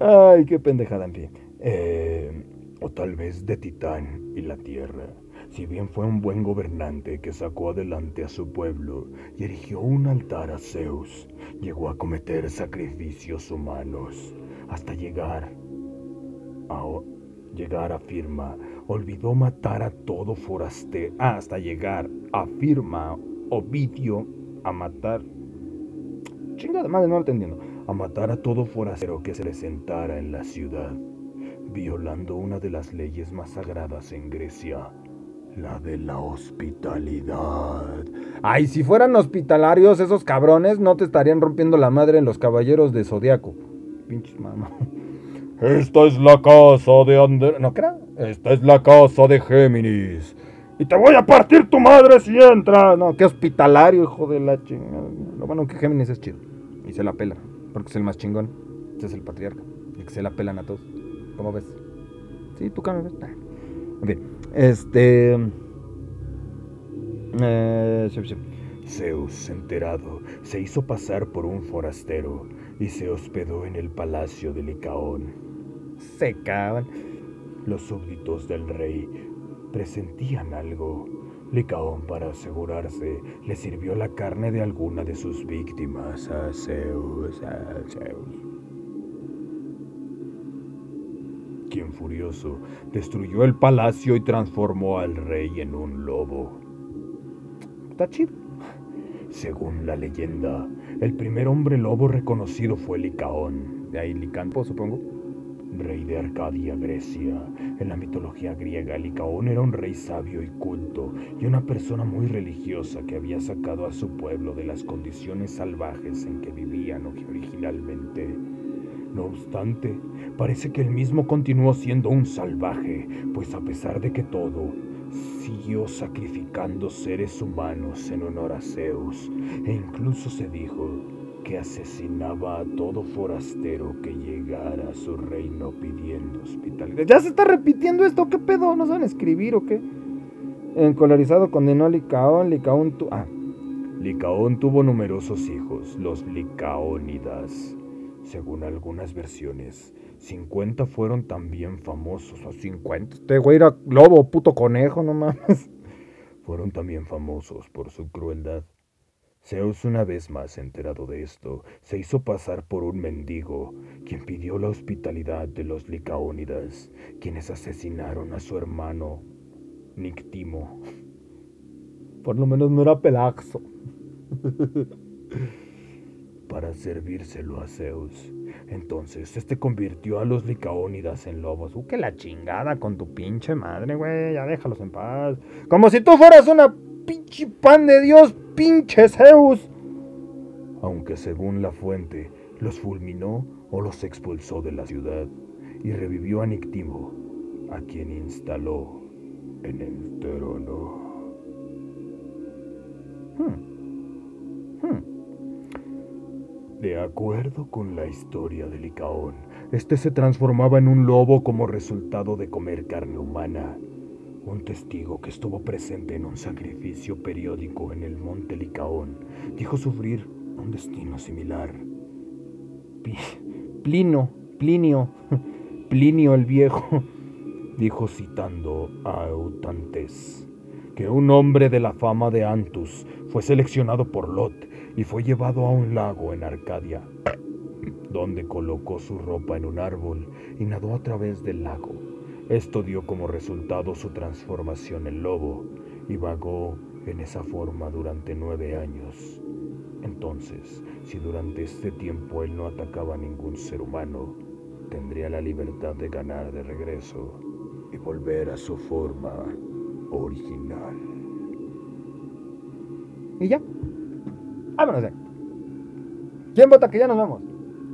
I: Ay, qué pendejada, en fin.
B: Eh, o tal vez de Titán y la Tierra. Si bien fue un buen gobernante que sacó adelante a su pueblo y erigió un altar a Zeus, llegó a cometer sacrificios humanos hasta llegar a llegar afirma, olvidó matar a todo forastero, hasta llegar afirma Ovidio a matar
I: Chingada madre, no lo entendiendo.
B: a matar a todo forastero que se presentara en la ciudad, violando una de las leyes más sagradas en Grecia, la de la hospitalidad.
I: Ay, si fueran hospitalarios esos cabrones, no te estarían rompiendo la madre en los caballeros de Zodiaco. Pinches mamá.
B: Esta es la casa de Ander... ¿No crean? Esta es la casa de Géminis. Y te voy a partir tu madre si entras.
I: No, qué hospitalario, hijo de la chingada. Lo bueno que Géminis es chido. Y se la pela. Porque es el más chingón. Este es el patriarca. Y que se la pelan a todos. ¿Cómo ves? Sí, tú. Ah. En fin. Este. Eh, sí, sí.
B: Zeus, enterado, se hizo pasar por un forastero y se hospedó en el palacio de Licaón.
I: Se cagan.
B: Los súbditos del rey presentían algo. Licaón, para asegurarse, le sirvió la carne de alguna de sus víctimas a Zeus, a Zeus. Quien furioso destruyó el palacio y transformó al rey en un lobo.
I: Está.
B: Según la leyenda, el primer hombre lobo reconocido fue Licaón,
I: De ahí Licampo, supongo.
B: rey de Arcadia, Grecia. En la mitología griega, Licaón era un rey sabio y culto y una persona muy religiosa que había sacado a su pueblo de las condiciones salvajes en que vivían originalmente. No obstante, parece que él mismo continuó siendo un salvaje, pues a pesar de que todo, siguió sacrificando seres humanos en honor a Zeus, e incluso se dijo
C: que asesinaba a todo forastero que llegara a su reino pidiendo hospitalidad.
B: Ya se está repitiendo esto, ¿qué pedo? ¿No saben escribir o qué? Encolarizado condenó a Licaón, Licaón tu... Ah,
C: Licaón tuvo numerosos hijos, los Licaónidas. Según algunas versiones, 50 fueron también famosos.
B: o 50. Este güey era lobo, puto conejo, no mames.
C: Fueron también famosos por su crueldad. Zeus, una vez más enterado de esto, se hizo pasar por un mendigo, quien pidió la hospitalidad de los Licaónidas, quienes asesinaron a su hermano Nictimo.
B: Por lo menos no era Pelaxo. [LAUGHS]
C: para servírselo a Zeus. Entonces, este convirtió a los Licaónidas en lobos.
B: Uh, la chingada con tu pinche madre, güey. Ya déjalos en paz. Como si tú fueras una pinche pan de Dios, pinche Zeus.
C: Aunque según la fuente, los fulminó o los expulsó de la ciudad y revivió a Nictimo, a quien instaló en el trono.
B: Hmm.
C: De acuerdo con la historia de Licaón, este se transformaba en un lobo como resultado de comer carne humana. Un testigo que estuvo presente en un sacrificio periódico en el monte Licaón dijo sufrir un destino similar.
B: Plino, Plinio, [LAUGHS] Plinio el viejo, [LAUGHS]
C: dijo citando a Eutantes, que un hombre de la fama de Antus fue seleccionado por Lot y fue llevado a un lago en Arcadia, donde colocó su ropa en un árbol y nadó a través del lago. Esto dio como resultado su transformación en lobo y vagó en esa forma durante nueve años. Entonces, si durante este tiempo él no atacaba a ningún ser humano, tendría la libertad de ganar de regreso y volver a su forma original.
B: ¿Y ya? Vámonos de ¿Quién vota que ya nos vamos?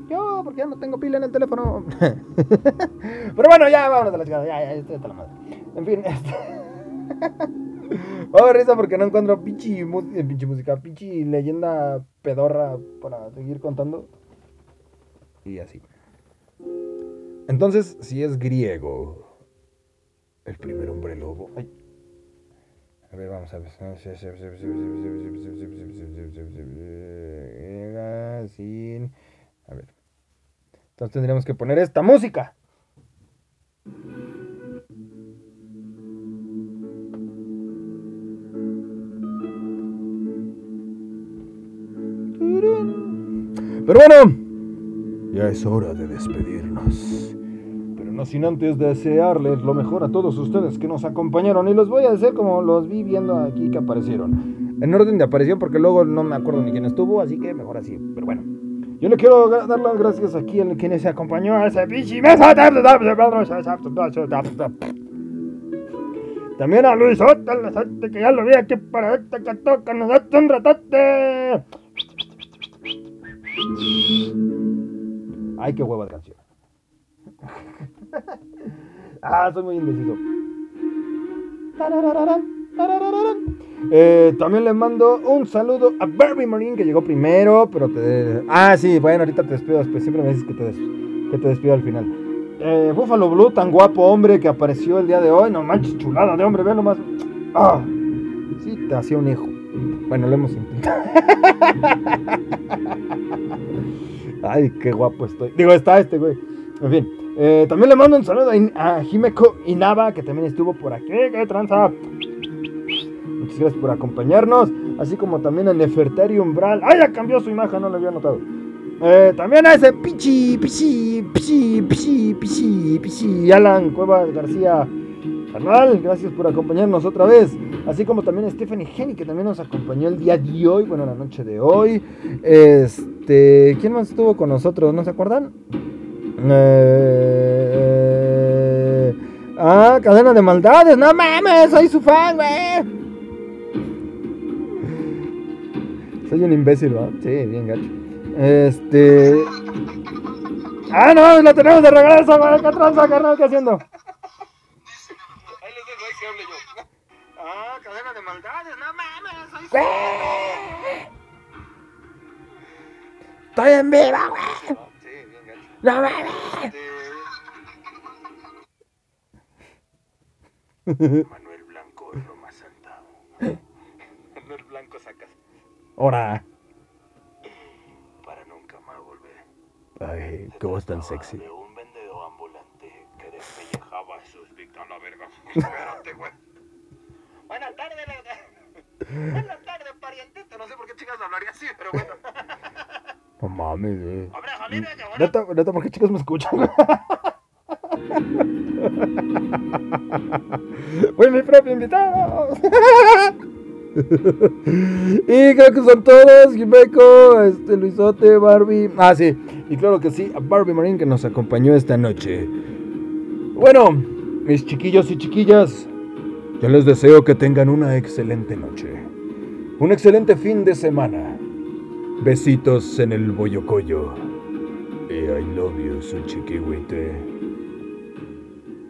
B: Yo, porque ya no tengo pila en el teléfono. [LAUGHS] Pero bueno, ya vámonos de la chica. Ya, ya, estoy hasta la madre. En fin, [LAUGHS] este. Oh, risa porque no encuentro pinche, eh, pinche música, pinche leyenda pedorra para seguir contando. Y así. Entonces, si es griego, el primer hombre lobo. Ay. A ver, vamos a ver. A ver. Entonces tendríamos que poner esta música. Pero bueno, ya es hora de despedirnos. No sin antes desearles lo mejor a todos ustedes que nos acompañaron. Y los voy a hacer como los vi viendo aquí que aparecieron. En orden de aparición, porque luego no me acuerdo ni quién estuvo, así que mejor así. Pero bueno. Yo le quiero dar las gracias aquí a quienes se acompañó a ese bichi También a Luis Otel, que ya lo vi aquí para este que toca, nos da un ratote. Ay, qué hueva de canción. Ah, soy muy indeciso. Eh, también le mando un saludo a Barbie Marine que llegó primero, pero te... Ah, sí, bueno, ahorita te despido después. Siempre me dices que te, des... que te despido al final. Eh, Buffalo Blue, tan guapo hombre que apareció el día de hoy. No manches, chulada de hombre, ve nomás. Ah, sí, te hacía un hijo. Bueno, lo hemos intentado. [LAUGHS] Ay, qué guapo estoy. Digo, está este, güey. En fin. Eh, también le mando un saludo a Jimeko Inaba, que también estuvo por aquí. ¡Qué tranza! Muchas gracias por acompañarnos. Así como también a Nefertari Umbral. ¡Ay, ya cambió su imagen! No lo había notado. Eh, también a ese Pichi, Pichi, Pichi, Pichi, Pichi, Pichi, Alan Cuevas García. Carnal, gracias por acompañarnos otra vez. Así como también a Stephanie Henny, que también nos acompañó el día de hoy, bueno, la noche de hoy. Este, ¿quién más estuvo con nosotros? ¿No se acuerdan? Eh, ah, cadena de maldades, no mames, soy su fan, güey. Soy un imbécil, ¿no? Sí, bien gacho. Este. Ah, no, la tenemos de regreso, güey. ¿Qué tranza, carnal? ¿Qué haciendo? cadena de maldades, no mames, soy Estoy en vivo, güey. No mames.
C: Manuel Blanco es lo más sentado.
G: Manuel Blanco sacas.
B: Ahora.
C: Para nunca más volver. Ay, qué voz tan sexy.
G: De un vendedor ambulante que despellejaba a sus víctimas. La verga. Espérate, güey. Buenas tardes, la... Buenas tardes, parientito. No sé por qué chicas hablaría así, pero bueno.
C: No mames, güey.
B: Neta, neta, ¿por qué chicos me escuchan? [LAUGHS] Fue mi propio invitado. [LAUGHS] y creo que son todos. Jimeco, este, Luisote, Barbie. Ah, sí. Y claro que sí, a Barbie Marín que nos acompañó esta noche. Bueno, mis chiquillos y chiquillas, yo les deseo que tengan una excelente noche. Un excelente fin de semana. Besitos en el boyocoyo. Y I love you, su chiquihuite.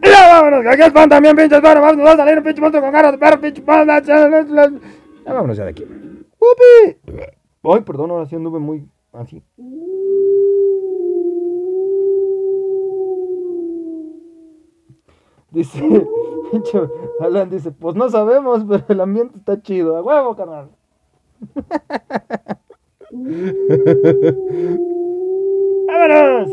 B: Ya vámonos, que aquí es pan también, pinches pan. Vamos, vamos a salir un pinche monstruo con ganas de perro, pinche pan. Ya vámonos ya de aquí. ¡Upi! Ay, perdón, ahora sí anduve muy así. Dice, [LAUGHS] pinche Alan dice, pues no sabemos, pero el ambiente está chido. A huevo, carnal. [LAUGHS] [LAUGHS] ¡Vámonos!